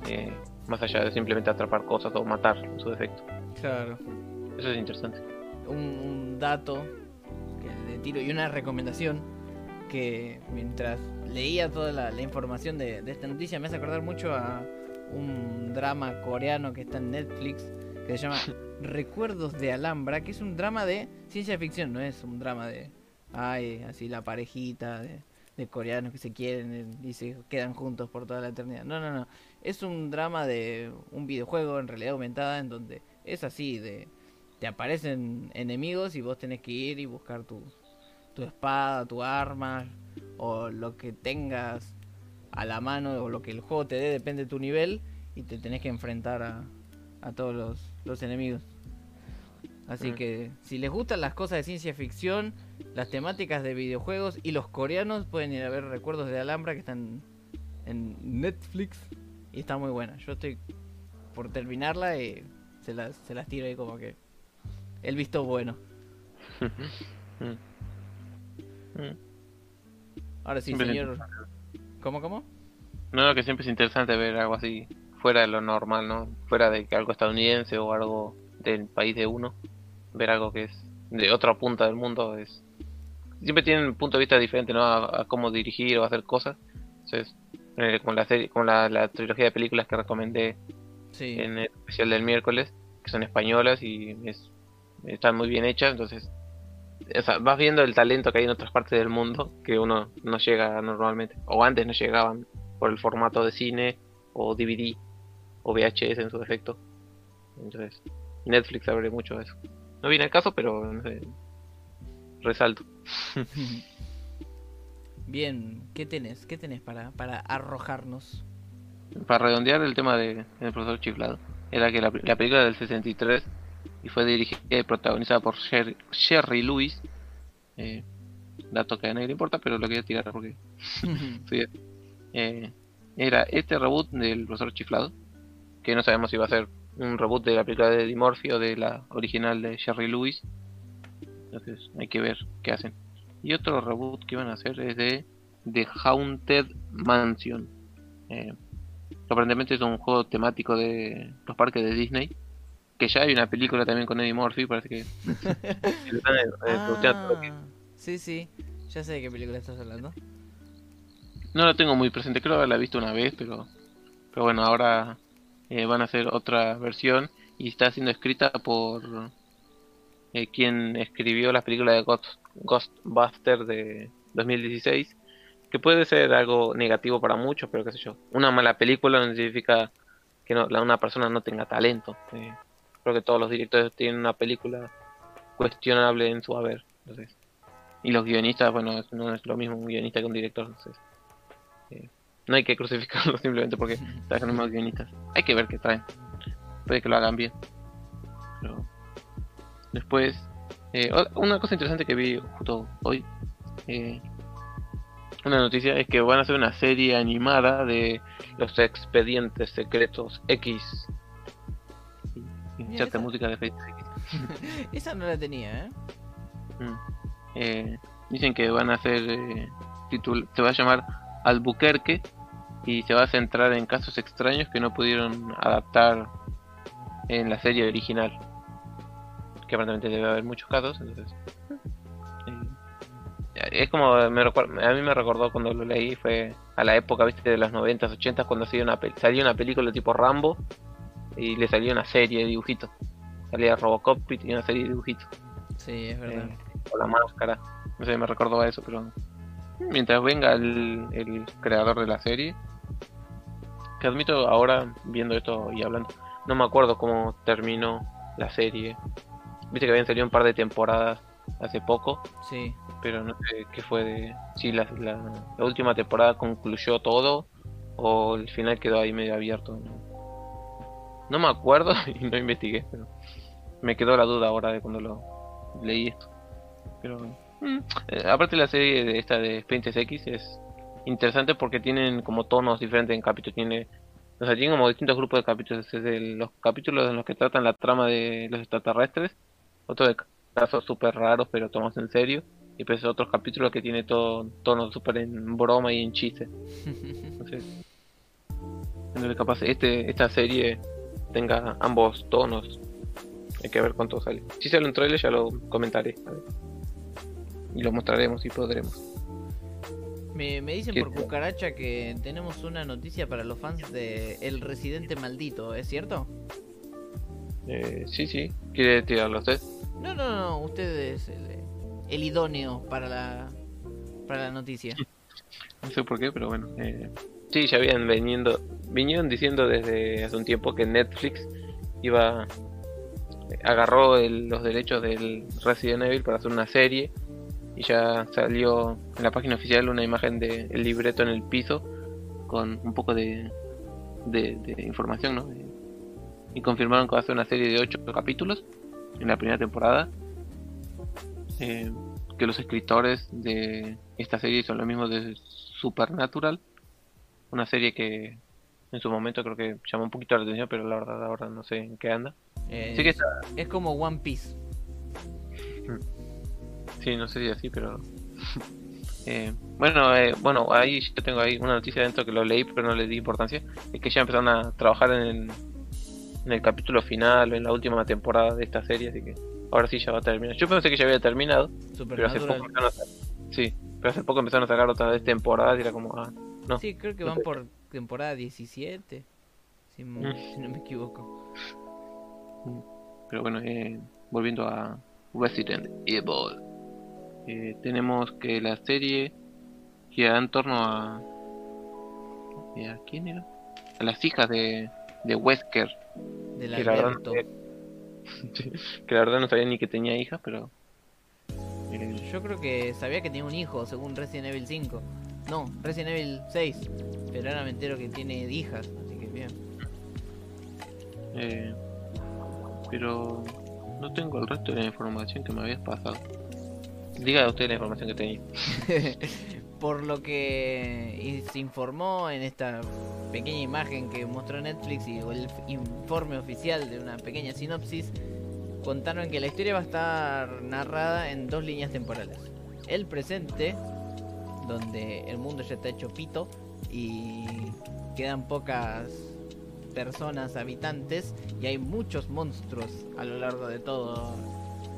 eh, más allá de simplemente atrapar cosas o matar en su defecto. Claro. Eso es interesante. un, un dato que le tiro y una recomendación que mientras leía toda la, la información de, de esta noticia me hace acordar mucho a un drama coreano que está en Netflix que se llama Recuerdos de Alhambra, que es un drama de ciencia ficción, no es un drama de, ay, así la parejita de, de coreanos que se quieren y se quedan juntos por toda la eternidad. No, no, no. Es un drama de un videojuego en realidad aumentada en donde es así, de te aparecen enemigos y vos tenés que ir y buscar tu, tu espada, tu arma o lo que tengas a la mano o lo que el juego te dé, depende de tu nivel y te tenés que enfrentar a, a todos los, los enemigos. Así que si les gustan las cosas de ciencia ficción, las temáticas de videojuegos y los coreanos pueden ir a ver Recuerdos de Alhambra que están en Netflix y está muy buena. Yo estoy por terminarla y se las, se las tiro ahí como que el visto bueno. Ahora sí, Siempre señor. ¿Cómo, cómo? No, que siempre es interesante ver algo así fuera de lo normal, ¿no? Fuera de que algo estadounidense o algo del país de uno. Ver algo que es de otra punta del mundo es... Siempre tienen un punto de vista diferente, ¿no? A, a cómo dirigir o hacer cosas. Entonces, eh, con la serie, con la, la trilogía de películas que recomendé Sí. en el especial del miércoles, que son españolas y es, están muy bien hechas, entonces o sea, vas viendo el talento que hay en otras partes del mundo que uno no llega normalmente, o antes no llegaban por el formato de cine o DVD o VHS en su defecto. Entonces, Netflix abre mucho de eso. No viene el caso, pero no sé, resalto. Bien, ¿qué tenés? ¿Qué tenés para, para arrojarnos? Para redondear el tema de El profesor chiflado, era que la, la película del 63 y fue dirigida y protagonizada por Sherry, Sherry Lewis. Eh, dato que a nadie le importa, pero lo quería tirar porque sí, eh, era este reboot del profesor chiflado, que no sabemos si va a ser un reboot de la película de Eddie Murphy o de la original de Sherry Lewis. Entonces hay que ver qué hacen. Y otro reboot que van a hacer es de The Haunted Mansion. Eh, aparentemente es un juego temático de los parques de Disney. Que ya hay una película también con Eddie Murphy, parece que... Ah, sí, sí, ya sé de qué película estás hablando. No la tengo muy presente, creo haberla visto una vez, pero, pero bueno, ahora eh, van a hacer otra versión y está siendo escrita por eh, quien escribió la película de Ghost, Ghostbusters de 2016, que puede ser algo negativo para muchos, pero qué sé yo. Una mala película no significa que no, la, una persona no tenga talento. eh, creo que todos los directores tienen una película cuestionable en su haber. Y los guionistas, bueno, no es lo mismo un guionista que un director. Entonces, eh, no hay que crucificarlos simplemente porque traen más guionistas. Hay que ver qué traen. Puede que lo hagan bien. Pero después, eh, una cosa interesante que vi justo hoy, eh, una noticia es que van a hacer una serie animada de los expedientes secretos X. Mira, esa- música de X. Esa no la tenía, ¿eh? Mm. Eh, dicen que van a hacer titul- se va a llamar Albuquerque y se va a centrar en casos extraños que no pudieron adaptar en la serie original que aparentemente debe haber muchos casos entonces eh, es como me a mí me recordó cuando lo leí fue a la época viste de los 90s 80s cuando salió una, salió una película tipo Rambo y le salió una serie de dibujitos salía Robocop y tenía una serie de dibujitos Sí, es verdad. eh, o la máscara. No sé, me recordó a eso, pero mientras venga el, el creador de la serie, que admito ahora viendo esto y hablando, no me acuerdo cómo terminó la serie. Viste que habían salido un par de temporadas hace poco, Sí. pero no sé qué fue de si la, la, la última temporada concluyó todo o el final quedó ahí medio abierto. No, No me acuerdo y no investigué, pero me quedó la duda ahora de cuando lo leí esto. Pero mm, eh, aparte la serie de esta de Expedientes X es interesante porque tienen como tonos diferentes en capítulos. Tiene, o sea, tienen como distintos grupos de capítulos. Desde los capítulos en los que tratan la trama de los extraterrestres, otros de casos súper raros pero tomados en serio. Y pues otros capítulos que tiene todo tonos súper en broma y en chiste. Entonces, entonces capaz este esta serie tenga ambos tonos. Hay que ver cuánto sale. Si sale un trailer ya lo comentaré. Y lo mostraremos y podremos. Me, me dicen ¿Qué por cucaracha que tenemos una noticia para los fans de El Residente Maldito, ¿es cierto? Eh, sí, sí. ¿Quiere tirarlo usted? No, no, no, usted es el, idóneo para la, para la noticia. No sé por qué, pero bueno. Eh, sí, ya habían veniendo, vinieron diciendo desde hace un tiempo que Netflix iba agarró el- los derechos del Resident Evil para hacer una serie y ya salió en la página oficial una imagen del libreto en el piso con un poco de, de, de información, ¿no? Y confirmaron que va a ser una serie de 8 capítulos en la primera temporada. Eh, que los escritores de esta serie son los mismos de Supernatural, una serie que en su momento creo que llamó un poquito la atención, pero la verdad ahora no sé en qué anda. Eh, Sí que está, Es como One Piece. sí, no sé si así, pero eh, bueno, eh, bueno, ahí yo tengo ahí una noticia dentro que lo leí, pero no le di importancia, es que ya empezaron a trabajar en el, en el capítulo final, en la última temporada de esta serie, así que ahora sí ya va a terminar. Yo pensé que ya había terminado, pero hace poco empezaron a sa- sí, pero hace poco empezaron a sacar otra vez temporadas y era como, ah, no. Sí, creo que no van sé. por temporada 17. Si, Mm. si no me equivoco. Pero bueno, eh, volviendo a Resident Evil. Eh, tenemos que la serie gira en torno a. eh, ¿A quién era? A las hijas de, de Wesker. Del Que la, verdad, que la verdad no sabía ni que tenía hijas, pero. Yo creo que sabía que tenía un hijo, según Resident Evil 5. No, Resident Evil 6. Pero ahora me entero que tiene hijas, así que bien. eh, pero no tengo el resto de la información que me habías pasado. Diga usted la información que tenía. Por lo que se informó en esta pequeña imagen que mostró Netflix y el informe oficial de una pequeña sinopsis, contaron que la historia va a estar narrada en dos líneas temporales. El presente, donde el mundo ya está hecho pito y quedan pocas personas habitantes y hay muchos monstruos a lo largo de todo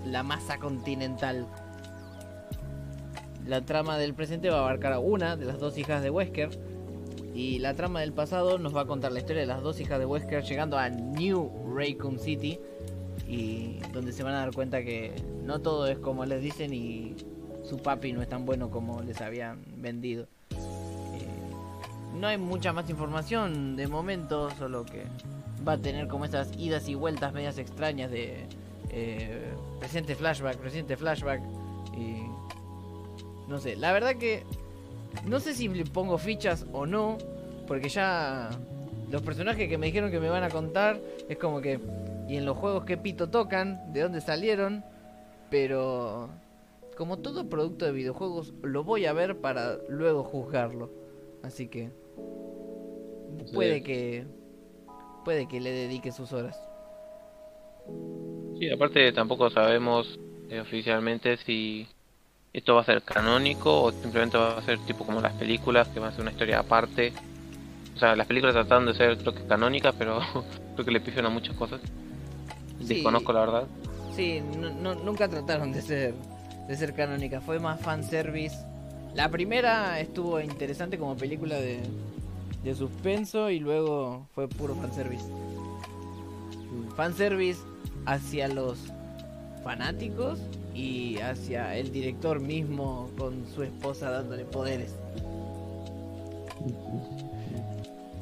la masa continental. La trama del presente va a abarcar a una de las dos hijas de Wesker. Y la trama del pasado nos va a contar la historia de las dos hijas de Wesker llegando a New Raycom City. Y donde se van a dar cuenta que no todo es como les dicen y su papi no es tan bueno como les habían vendido. Eh, no hay mucha más información de momento, solo que va a tener como esas idas y vueltas medias extrañas de eh, presente flashback, presente flashback. Y no sé, la verdad que no sé si le pongo fichas o no, porque ya los personajes que me dijeron que me van a contar es como que y en los juegos que pito tocan, de dónde salieron, pero como todo producto de videojuegos lo voy a ver para luego juzgarlo. Así que puede que puede que le dedique sus horas. Sí, aparte tampoco sabemos eh, oficialmente si esto va a ser canónico o simplemente va a ser tipo como las películas, que va a ser una historia aparte. O sea, las películas tratan de ser creo que canónicas, pero creo que le pifian a muchas cosas. Sí. Desconozco la verdad. Sí, no- no- nunca trataron de ser de ser canónica, fue más fanservice. La primera estuvo interesante como película de, de suspenso y luego fue puro fanservice. Fanservice hacia los fanáticos y hacia el director mismo con su esposa dándole poderes.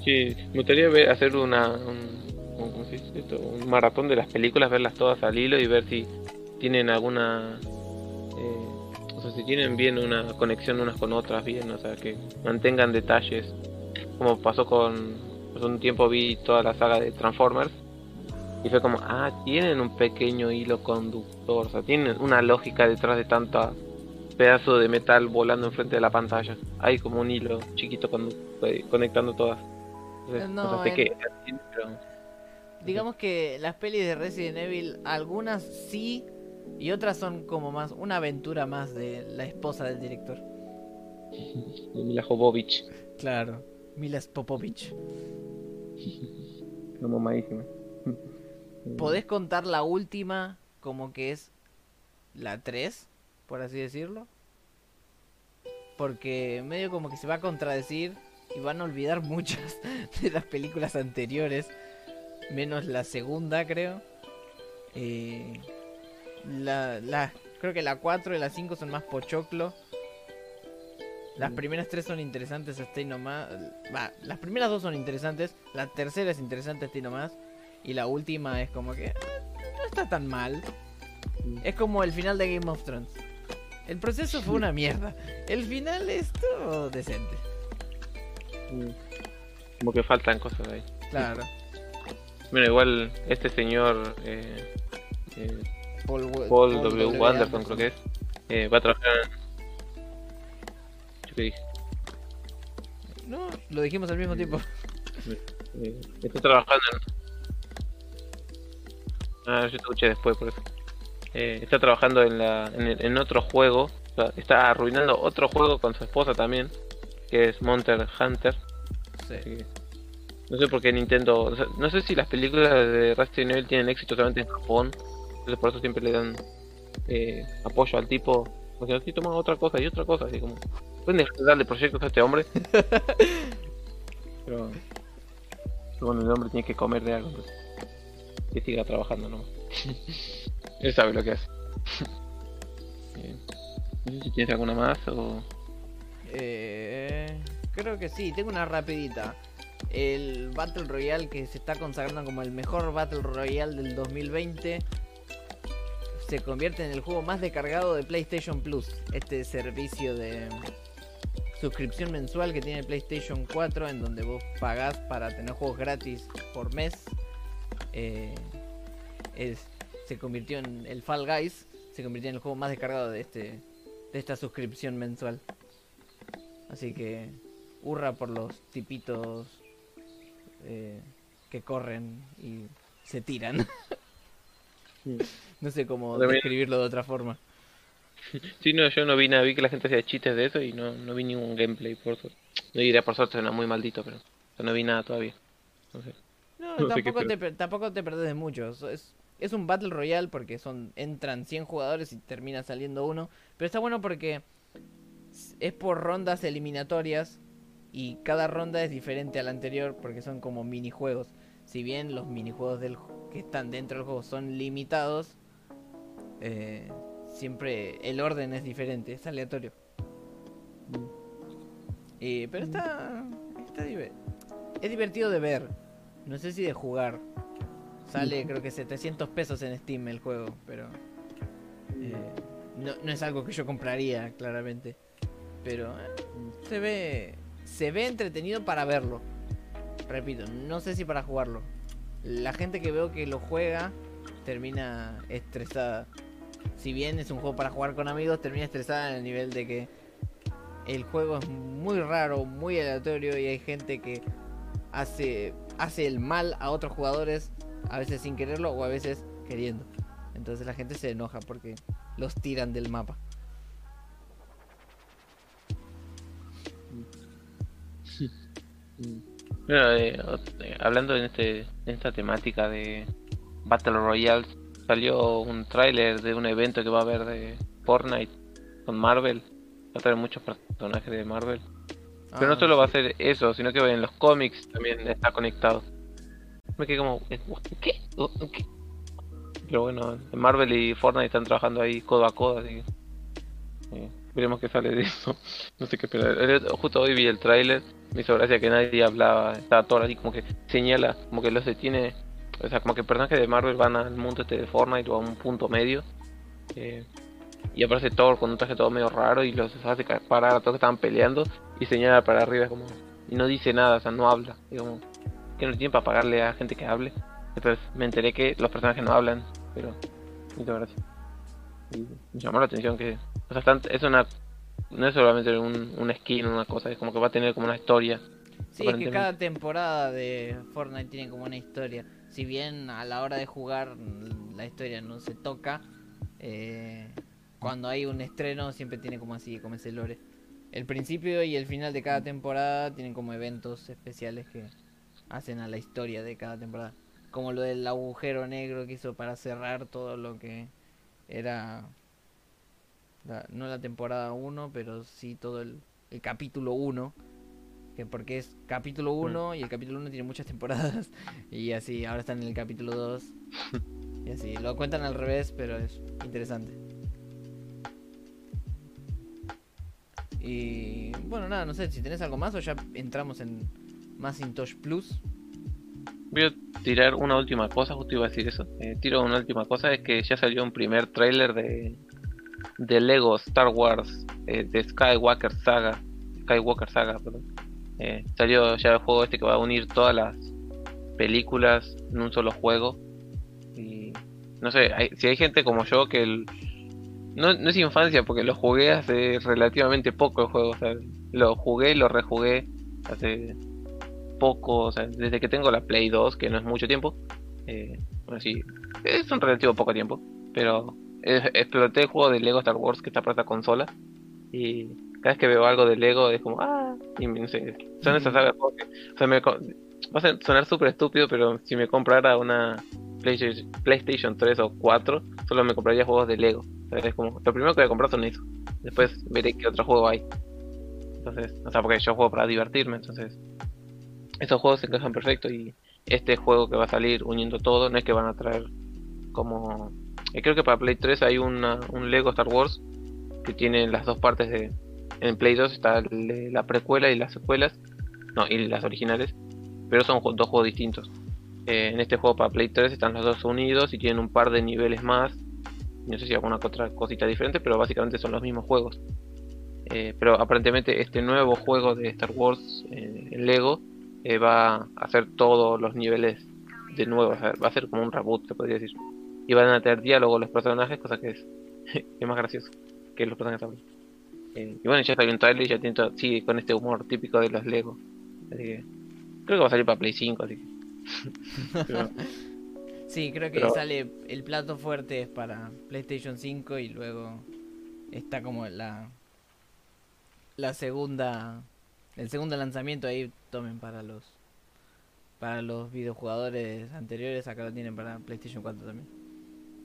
Sí, me gustaría ver, hacer una, un, maratón de las películas, verlas todas al hilo y ver si tienen alguna... eh, o sea, si tienen bien una conexión unas con otras, bien, o sea, que mantengan detalles. Como pasó con... Hace un tiempo vi toda la saga de Transformers y fue como, ah, tienen un pequeño hilo conductor, o sea, tienen una lógica detrás de tanta pedazo de metal volando enfrente de la pantalla. Hay como un hilo chiquito eh, conectando todas. Entonces, No, o sea, sé en- que- pero- Digamos que las pelis de Resident Evil, algunas sí y otras son como más una aventura más de la esposa del director. de Mila Jovovich, Claro, Mila Popovich. no mamadísima. ¿Podés contar la última como que es la 3, por así decirlo? Porque medio como que se va a contradecir y van a olvidar muchas de las películas anteriores, menos la segunda creo. Eh, la, la- creo que la 4 y la 5 son más pochoclo. Las primeras tres son interesantes, hasta ahí nomás. Va, las primeras dos son interesantes, la tercera es interesante, hasta ahí nomás. Y la última es como que eh, no está tan mal. Es como el final de Game of Thrones. El proceso fue una mierda. El final estuvo decente. Mm. Como que faltan cosas ahí. Claro. Bueno, igual este señor eh, eh, Paul, Paul W. Anderson creo que es, eh, va a trabajar en... ¿Yo qué dije? No, lo dijimos al mismo tiempo. Eh, está trabajando en... Ah, yo te escuché después por eso. Eh, está trabajando en, la, en, el- en otro juego. o sea, está arruinando otro juego con su esposa también. Que es Monster Hunter. Sí. no sé por qué Nintendo... o sea, no sé si las películas de Resident Evil tienen éxito solamente en Japón. Entonces por eso siempre le dan eh, apoyo al tipo. Porque así toma otra cosa y otra cosa. Así como... ¿Pueden dejar de darle proyectos a este hombre? Pero... pero bueno, el hombre tiene que comer de algo. entonces, que siga trabajando nomás. Él sabe lo que hace. no sé si tienes alguna más o... Eh, creo que sí, tengo una rapidita. El Battle Royale que se está consagrando como el mejor Battle Royale del 2020 se convierte en el juego más descargado de PlayStation Plus, este servicio de suscripción mensual que tiene PlayStation 4 en donde vos pagás para tener juegos gratis por mes. Eh, es, se convirtió en el Fall Guys, se convirtió en el juego más descargado de este de esta suscripción mensual. Así que hurra por los tipitos eh, que corren y se tiran. no sé cómo describirlo de otra forma. Sí, no, yo no vi nada, vi que la gente hacía chistes de eso y no, no vi ningún gameplay, por suerte. No diría por suerte, era muy maldito, pero no vi nada todavía. No sé. No, tampoco, te, tampoco te perdés de mucho. Es, es un Battle Royale porque son entran 100 jugadores y termina saliendo uno. Pero está bueno porque es por rondas eliminatorias y cada ronda es diferente a la anterior porque son como minijuegos. Si bien los minijuegos del, que están dentro del juego son limitados, eh, siempre el orden es diferente, es aleatorio. Mm. pero está, está es divertido de ver. No sé si de jugar. Sale creo que 700 pesos en Steam el juego, pero eh, no, no, es algo que yo compraría, claramente. Pero eh, se ve se ve entretenido para verlo. Repito, no sé si para jugarlo. La gente que veo que lo juega termina estresada. Si bien es un juego para jugar con amigos, termina estresada en el nivel de que el juego es muy raro, muy aleatorio y hay gente que hace hace el mal a otros jugadores a veces sin quererlo o a veces queriendo. Entonces la gente se enoja porque los tiran del mapa. Eh, eh, hablando en, este, en esta temática de Battle Royale, salió un tráiler de un evento que va a haber de Fortnite con Marvel. Va a tener muchos personajes de Marvel. Pero no ah, solo va a ser eso, sino que en los cómics también está conectado me quedé como, ¿qué? ¿Qué? Pero bueno, Marvel y Fortnite están trabajando ahí codo a codo, así que eh, veremos qué sale de eso. no sé qué esperar. Justo hoy vi el tráiler, me hizo gracia que nadie hablaba, estaba todo así como que señala, como que los detiene, o sea, como que personajes de Marvel van al mundo este de Fortnite o a un punto medio. Eh, y aparece Thor con un traje todo medio raro y los hace parar a todos que estaban peleando y señala para arriba como y no dice nada, o sea, no habla. Digamos, que no tiene para pagarle a gente que hable. Entonces me enteré que los personajes no hablan, pero muchas gracias. Y me llamó la atención que, o sea, es una, no es solamente un, un skin, una cosa, es como que va a tener como una historia. Sí, es que cada temporada de Fortnite tiene como una historia. Si bien a la hora de jugar la historia no se toca, eh, cuando hay un estreno siempre tiene como así, como ese lore. El principio y el final de cada temporada tienen como eventos especiales que, hacen a la historia de cada temporada. Como lo del agujero negro que hizo para cerrar todo lo que era, no la temporada 1, pero sí todo el, el capítulo 1. Que porque es capítulo 1 mm. y el capítulo 1 tiene muchas temporadas. Y así, ahora están en el capítulo 2. Y así, lo cuentan al revés, pero es interesante. Y bueno, nada, no sé si tenés algo más o ya entramos en, Macintosh Plus. Voy a tirar una última cosa, justo iba a decir eso. Eh, tiro una última cosa, es que ya salió un primer trailer de, de Lego Star Wars, eh, de Skywalker Saga. Skywalker Saga, perdón. Eh, salió ya el juego este que va a unir todas las películas en un solo juego. Y no sé, si hay gente como yo que no, no, es infancia porque lo jugué hace relativamente poco el juego. O sea, lo jugué y lo rejugué hace poco, o sea, desde que tengo la Play 2, que no es mucho tiempo, eh, bueno, sí, es un relativo poco tiempo, pero exploté el juego de Lego Star Wars que está para esta consola y cada vez que veo algo de Lego es como, ah, y no sé, son esas sagas o sea, me, va a sonar súper estúpido, pero si me comprara una PlayStation, PlayStation 3 o 4, solo me compraría juegos de Lego. es como, lo primero que voy a comprar son eso. Después veré qué otro juego hay. Entonces, o sea, porque yo juego para divertirme, entonces estos juegos se encajan perfecto y este juego que va a salir uniendo todo no es que van a traer como Eh, creo que para Play 3 hay una- un Lego Star Wars que tiene las dos partes de... En Play 2 está la precuela y las secuelas. No, y las originales. Pero son dos juegos distintos. Eh, en este juego para Play 3 están los dos unidos y tienen un par de niveles más. No sé si alguna otra cosita diferente, pero básicamente son los mismos juegos. Eh, pero aparentemente este nuevo juego de Star Wars en Lego eh, va a hacer todos los niveles de nuevo. va a ser como un reboot, se podría decir. Y van a tener diálogo los personajes, cosa que es, más gracioso que los personajes y bueno, ya salió un trailer y ya tiene sigue con este humor típico de los Lego. Así que creo que va a salir para Play 5, así que. Pero- Sí, creo que Pero- sale el plato fuerte es para PlayStation 5 y luego está como la la segunda el segundo lanzamiento ahí tomen para los para los videojugadores anteriores, acá lo tienen para PlayStation 4 también.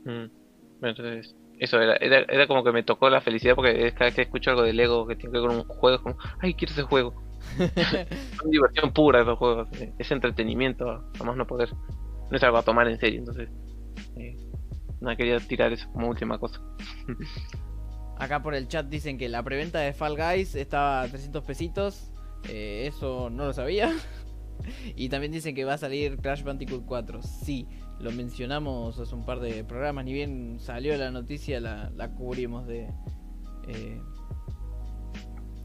Mm. Entonces, eso era, era, era como que me tocó la felicidad porque cada vez que escucho algo de Lego que tiene que ver con un juego, es como, ay, quiero ese juego. Es diversión pura esos juegos, eh, es entretenimiento, a más no poder. No es algo a tomar en serio, entonces. Eh, no quería tirar eso como última cosa. Acá por el chat dicen que la preventa de Fall Guys estaba a 300 pesitos. Eh, eso no lo sabía. y también dicen que va a salir Crash Bandicoot 4. Sí, lo mencionamos hace un par de programas. Ni bien salió la noticia, la, la cubrimos de. eh,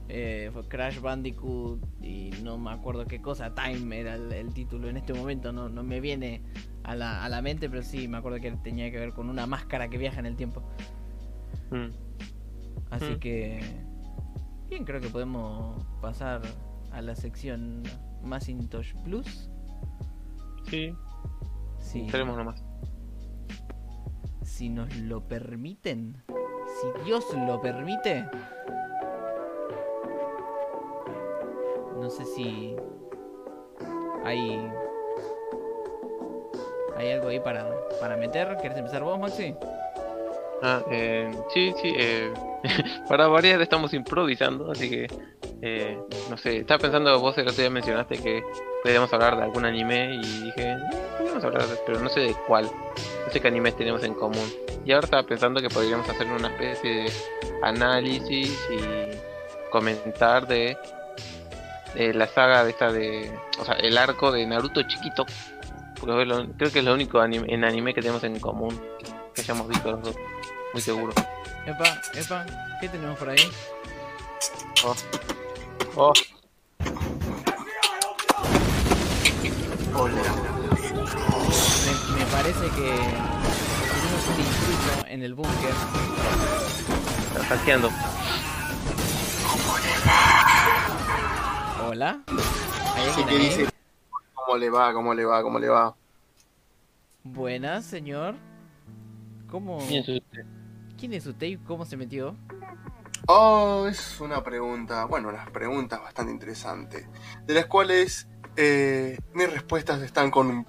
eh, fue Crash Bandicoot y no me acuerdo qué cosa. Time era el, el título en este momento. No, no me viene a la, a la mente, pero sí me acuerdo que tenía que ver con una máscara que viaja en el tiempo. Mm. Así Mm. que. Bien, creo que podemos pasar a la sección Macintosh Plus. Sí, Si, esperemos nomás. si nos lo permiten. Si Dios lo permite. No sé si. Hay. ¿Hay algo ahí para, para meter? ¿Quieres empezar vos, Maxi? Ah, eh, sí, sí, eh, para variar estamos improvisando, así que, eh, no sé, estaba pensando, vos el otro día mencionaste que podríamos hablar de algún anime y dije, "Eh, podríamos hablar, pero no sé de cuál, no sé qué animes tenemos en común. Y ahora estaba pensando que podríamos hacer una especie de análisis y comentar de, de la saga de esta de, o sea, el arco de Naruto chiquito, porque es lo- creo que es lo único anime, en anime que tenemos en común, que hayamos visto los dos. Muy seguro. Epa, epa, ¿qué tenemos por ahí? Oh, Me, me parece que tenemos un intruso en el búnker. está hackeando. Hola. ¿cómo le va? ¿Cómo le va? ¿Cómo le va? Buenas, señor. ¿Cómo? Bien, sí, sí. ¿Quién es usted y cómo se metió? Oh, es una pregunta, bueno, unas preguntas bastante interesantes, de las cuales eh, mis respuestas están con un...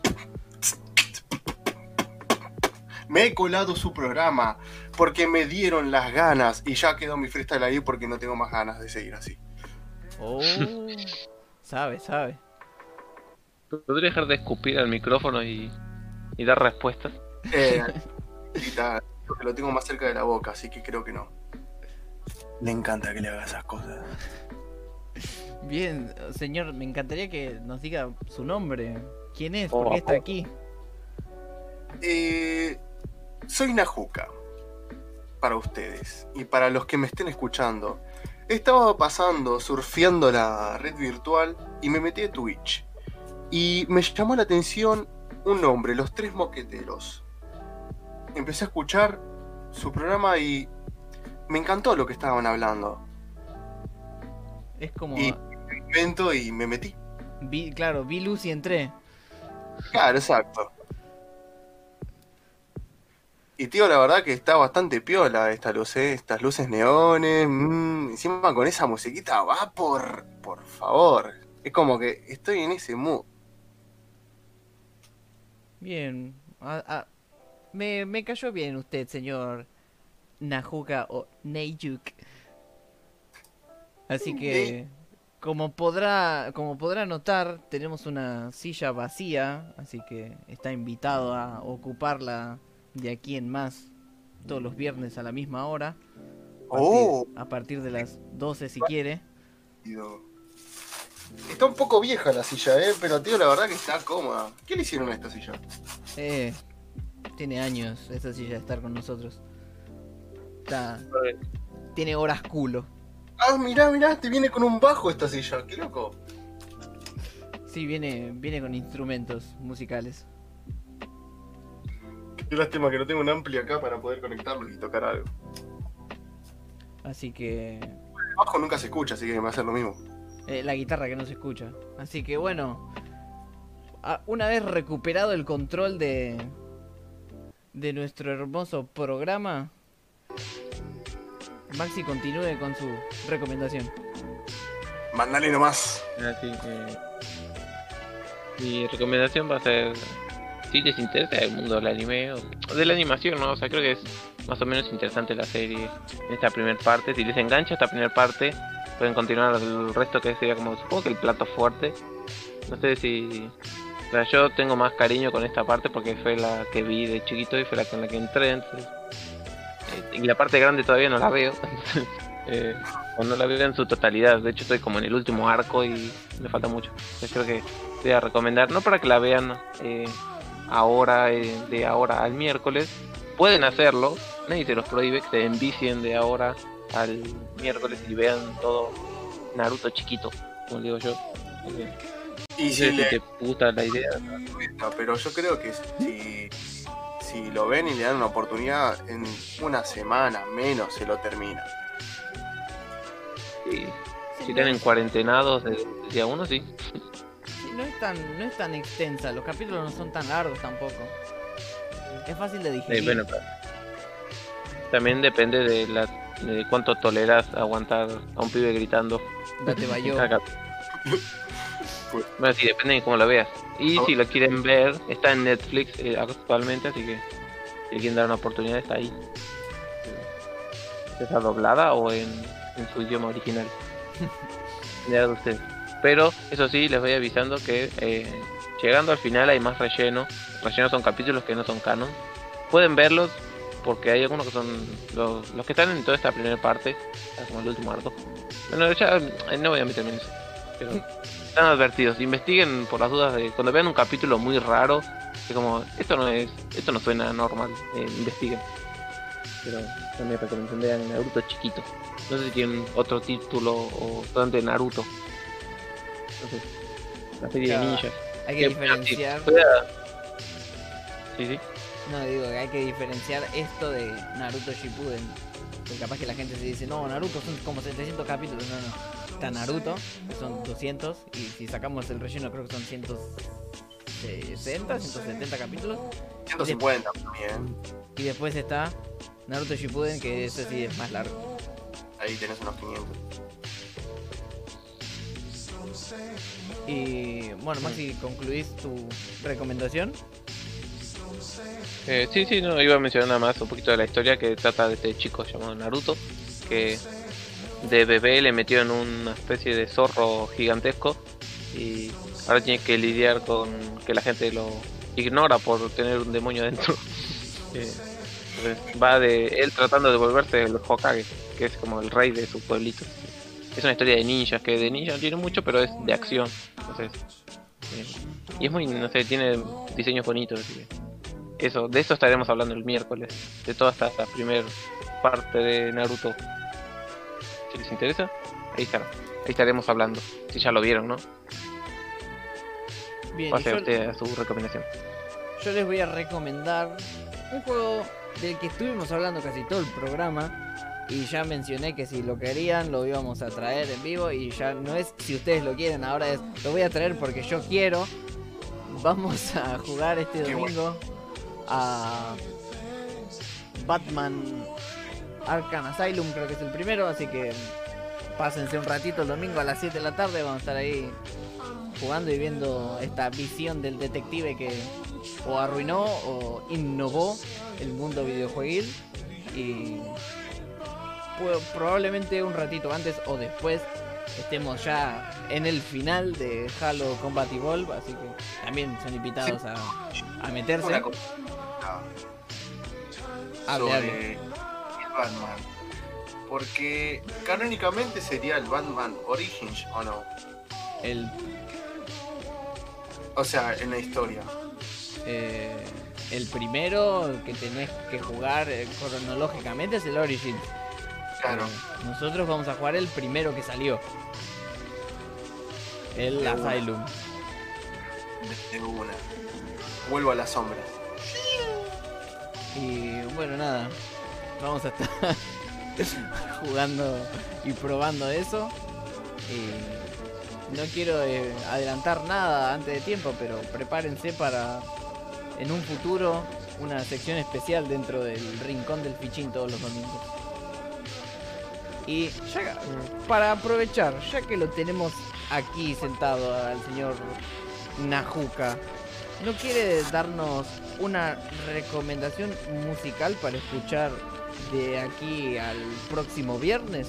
Me he colado su programa porque me dieron las ganas y ya quedó mi freestyle ahí porque no tengo más ganas de seguir así. Oh, sabe, sabe. ¿Podría dejar de escupir al micrófono y, y dar respuestas? Eh, que lo tengo más cerca de la boca, así que creo que no. Le encanta que le haga esas cosas. Bien, señor, me encantaría que nos diga su nombre. ¿Quién es? Oh, ¿Por qué está oh. aquí? Eh, soy Najuca. Para ustedes y para los que me estén escuchando. Estaba pasando, surfeando la red virtual y me metí a Twitch. Y me llamó la atención un nombre, Los Tres Moqueteros. Empecé a escuchar su programa y me encantó lo que estaban hablando. Es como. Y- Invento y me metí. vi- claro, vi luz y entré. Claro, exacto. Y tío, la verdad que está bastante piola esta luz, ¿eh? estas luces neones. mm, encima con esa musiquita, va por, por favor. Es como que estoy en ese mood. Bien. ah, ah, me, me cayó bien usted, señor Najuka o Neyuk. Así que, como podrá, como podrá notar, tenemos una silla vacía, así que está invitado a ocuparla de aquí en más. todos los viernes a la misma hora. A partir, Oh. a partir de las 12 si quiere. Está un poco vieja la silla, eh, pero tío, la verdad que está cómoda. ¿Qué le hicieron a esta silla? Eh, tiene años esa silla de estar con nosotros. Está, tiene horas culo. Ah, mirá, mirá, te viene con un bajo esta silla, qué loco. Sí, viene, viene con instrumentos musicales. Qué lástima que no tengo un ampli acá para poder conectarlo y tocar algo. Así que El bajo nunca se escucha, así que me va a hacer lo mismo. eh, la guitarra que no se escucha. Así que bueno, una vez recuperado el control de de nuestro hermoso programa, Maxi continúe con su recomendación. Mandale nomás. Así que. Mi recomendación va a ser. Si les interesa el mundo del anime o de la animación, ¿no? O sea, creo que es más o menos interesante la serie en esta primera parte. Si les engancha esta primera parte, pueden continuar el resto que sería como, supongo que el plato fuerte. No sé si. O sea, yo tengo más cariño con esta parte porque fue la que vi de chiquito y fue la con la que entré. Entonces, eh, y la parte grande todavía no la veo. eh, o no la veo en su totalidad. De hecho, estoy como en el último arco y me falta mucho. Entonces, creo que voy a recomendar, no para que la vean eh, ahora, eh, de ahora al miércoles. Pueden hacerlo, nadie se los prohíbe que se envicien de ahora al miércoles y vean todo Naruto chiquito, como digo yo. Y no si le te gusta la idea. gusta, pero yo creo que si, si lo ven y le dan una oportunidad, en una semana menos se lo termina. Si, si están en cuarentenados de día uno, sí. No es tan no es tan extensa, los capítulos no son tan largos tampoco. Es fácil de digerir. bueno, también depende de, la, de cuánto toleras aguantar a un pibe gritando. Date bayo. Bueno, sí, depende de cómo lo veas. Y Ah. si lo quieren ver, está en Netflix eh, actualmente, así que si quieren dar una oportunidad, está ahí. ¿Está doblada o en, en su idioma original? Ya de ustedes. Pero eso sí, les voy avisando que eh, llegando al final hay más relleno. Relleno son capítulos que no son canon. Pueden verlos porque hay algunos que son los, los que están en toda esta primera parte, como el último arco. Bueno, ya eh, no voy a meterme eso. Pero están advertidos. Investiguen por las dudas de cuando vean un capítulo muy raro, que como esto no es, esto no suena normal, eh, investiguen. Pero también recomendación vean Naruto chiquito. No sé si tienen otro título o solamente Naruto. La serie Ya, de ninjas. Hay que Que- diferenciar. Sí, sí. No, digo que hay que diferenciar esto de Naruto Shippuden. Porque capaz que la gente se dice, no, Naruto son como 700 capítulos. No, no. Está Naruto, que son 200. Y si sacamos el relleno, creo que son 160, 170 capítulos. 150 también. Y después está Naruto Shippuden, que ese sí es más largo. Ahí tenés unos 500. Y bueno, Maxi, ¿concluís tu recomendación? Eh, sí, sí, no, iba a mencionar nada más un poquito de la historia que trata de este chico llamado Naruto, que de bebé le metió en una especie de zorro gigantesco y ahora tiene que lidiar con que la gente lo ignora por tener un demonio dentro. Eh, entonces va de él tratando de volverse el Hokage, que es como el rey de su pueblito. Es una historia de ninjas, que de ninjas no tiene mucho, pero es de acción. Entonces, eh, y es muy, no sé, tiene diseños bonitos. así que eso, de eso estaremos hablando el miércoles, de toda esta, esta primera parte de Naruto. Si les interesa, ahí estará, ahí estaremos hablando. Si ya lo vieron, ¿no? Bien, Pase yo, usted a su recomendación. yo les voy a recomendar un juego del que estuvimos hablando casi todo el programa. Y ya mencioné que si lo querían lo íbamos a traer en vivo. Y ya no es si ustedes lo quieren, ahora es lo voy a traer porque yo quiero. Vamos a jugar este domingo a Batman Arkham Asylum, creo que es el primero. Así que pásense un ratito el domingo a las 7 de la tarde. Vamos a estar ahí jugando y viendo esta visión del detective que o arruinó o innovó el mundo videojueguil y probablemente un ratito antes o después estemos ya en el final de Halo Combat Evolve, así que también son invitados a, a meterse. Una cosa. Ah, Hable, sobre el Batman. Porque canónicamente sería el Batman Origins, ¿o no? El, O sea, en la historia. eh, el primero que tenés que jugar eh, cronológicamente es el Origin. Claro. Nosotros vamos a jugar el primero que salió. El De. Asylum. De una. Vuelvo a las sombras. Y bueno, nada. Vamos a estar jugando y probando eso. Y no quiero eh, adelantar nada antes de tiempo, pero prepárense para en un futuro una sección especial dentro del rincón del fichín todos los domingos. Y ya para aprovechar, ya que lo tenemos aquí sentado al señor Najuka, ¿no quiere darnos una recomendación musical para escuchar de aquí al próximo viernes?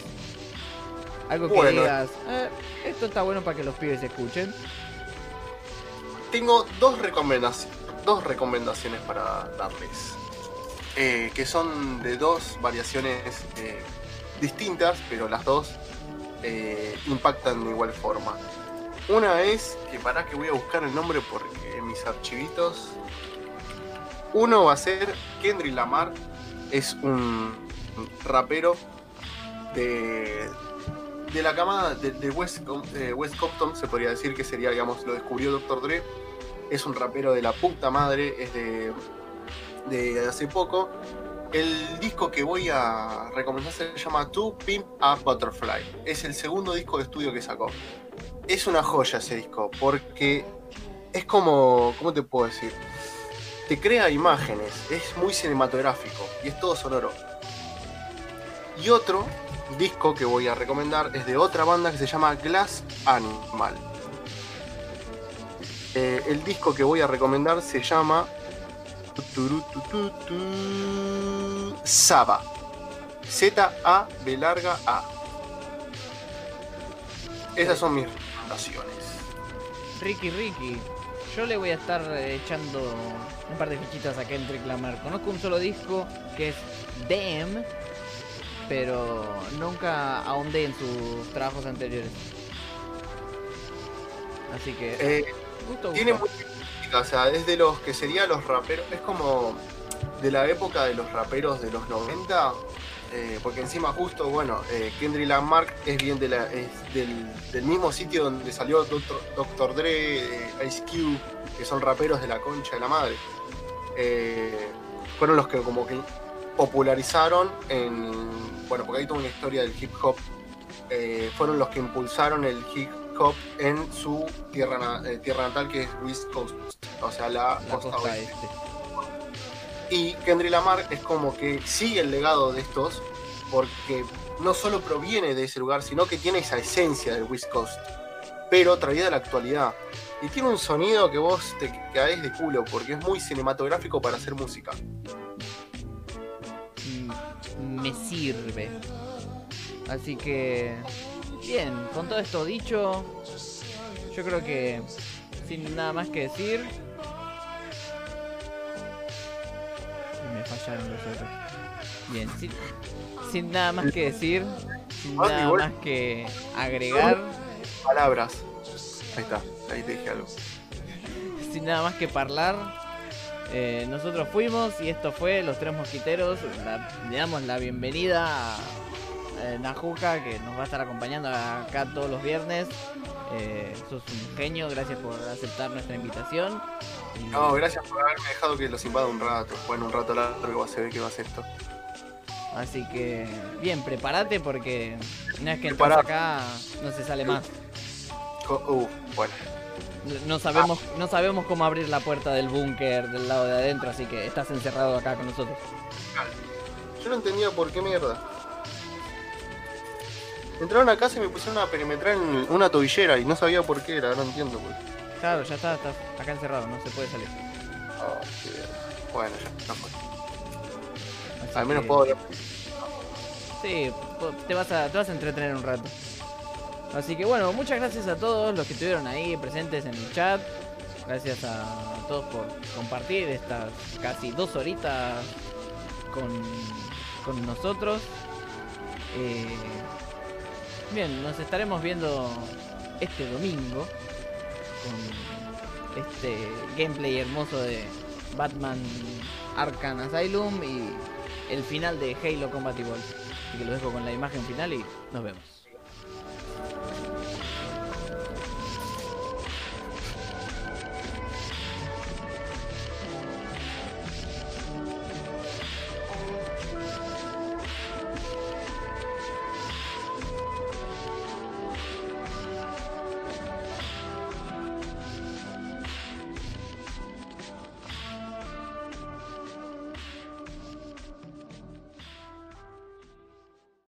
Algo que Bueno. digas, "Eh, esto está bueno para que los pibes escuchen. Tengo dos recomendaciones, dos recomendaciones para darles. Eh, que son de dos variaciones eh, distintas, pero las dos eh, impactan de igual forma. Una es, que para que voy a buscar el nombre porque en mis archivitos. Uno va a ser Kendrick Lamar, es un rapero de, de la camada de, West, eh, West Compton, se podría decir que sería, digamos, lo descubrió Dr. Dre. Es un rapero de la puta madre, es de, de hace poco. El disco que voy a recomendar se llama To Pimp a Butterfly. Es el segundo disco de estudio que sacó. Es una joya ese disco, porque es como, ¿cómo te puedo decir? Te crea imágenes, es muy cinematográfico y es todo sonoro. Y otro disco que voy a recomendar es de otra banda que se llama Glass Animal. Eh, el disco que voy a recomendar se llama Turutututu, Saba. Z-A-B larga A. Esas son mis recomendaciones. Ricky Ricky, yo le voy a estar echando un par de fichitas a Kendrick Lamar. Conozco un solo disco que es Damn, pero nunca ahondé en sus trabajos anteriores. Así que, Eh, gusto, tiene gusto. crítica, o sea, es de los que serían los raperos, es como de la época de los raperos de los 90, eh, porque encima justo, bueno, eh, Kendrick Lamar es bien de la, es del, del mismo sitio donde salió Dr. Dr. Dre, eh, Ice Cube, que son raperos de la concha de la madre. Eh, fueron los que como que popularizaron en, bueno, porque hay toda una historia del hip hop, fueron los que impulsaron el hip hop en su tierra, tierra natal que es West Coast, o sea, la, la costa costa oeste. este. Y Kendrick Lamar es como que sigue el legado de estos, porque no solo proviene de ese lugar, sino que tiene esa esencia del West Coast, pero traída a la actualidad. Y tiene un sonido que vos te caes de culo, porque es muy cinematográfico para hacer música. Mm, me sirve. Así que, bien, con todo esto dicho, yo creo que sin nada más que decir. Y me fallaron los otros. Bien, sin, sin nada más que decir, sin Ah, nada igual. más que agregar, Palabras. Ahí está, ahí te dije algo. sin nada más que hablar. eh, nosotros fuimos y esto fue Los Tres Mosquiteros. La- le damos la bienvenida a eh, Najuka que nos va a estar acompañando acá todos los viernes. Eh, sos un genio, gracias por aceptar nuestra invitación. No, gracias por haberme dejado que los invada un rato. Bueno, un rato largo va a ser que va a ser esto. Así que, bien, prepárate porque una vez que entras acá no se sale más. Uh, bueno. No- sabemos, no sabemos cómo abrir la puerta del búnker del lado de adentro, así que estás encerrado acá con nosotros. Yo no entendía por qué mierda. Entraron a casa y me pusieron a perimetrar en una tobillera y no sabía por qué era, no entiendo. Pues. Claro, ya está, estás acá encerrado, no se puede salir. Ah, qué bien. Bueno, ya, no fue. Así Al menos que- puedo. Sí, te vas, a, te vas a entretener un rato. Así que bueno, muchas gracias a todos los que estuvieron ahí presentes en el chat. Gracias a todos por compartir estas casi dos horitas con, con nosotros. Eh, bien, nos estaremos viendo este domingo con este gameplay hermoso de Batman Arkham Asylum y el final de Halo Combat Evolved. Así que lo dejo con la imagen final y nos vemos.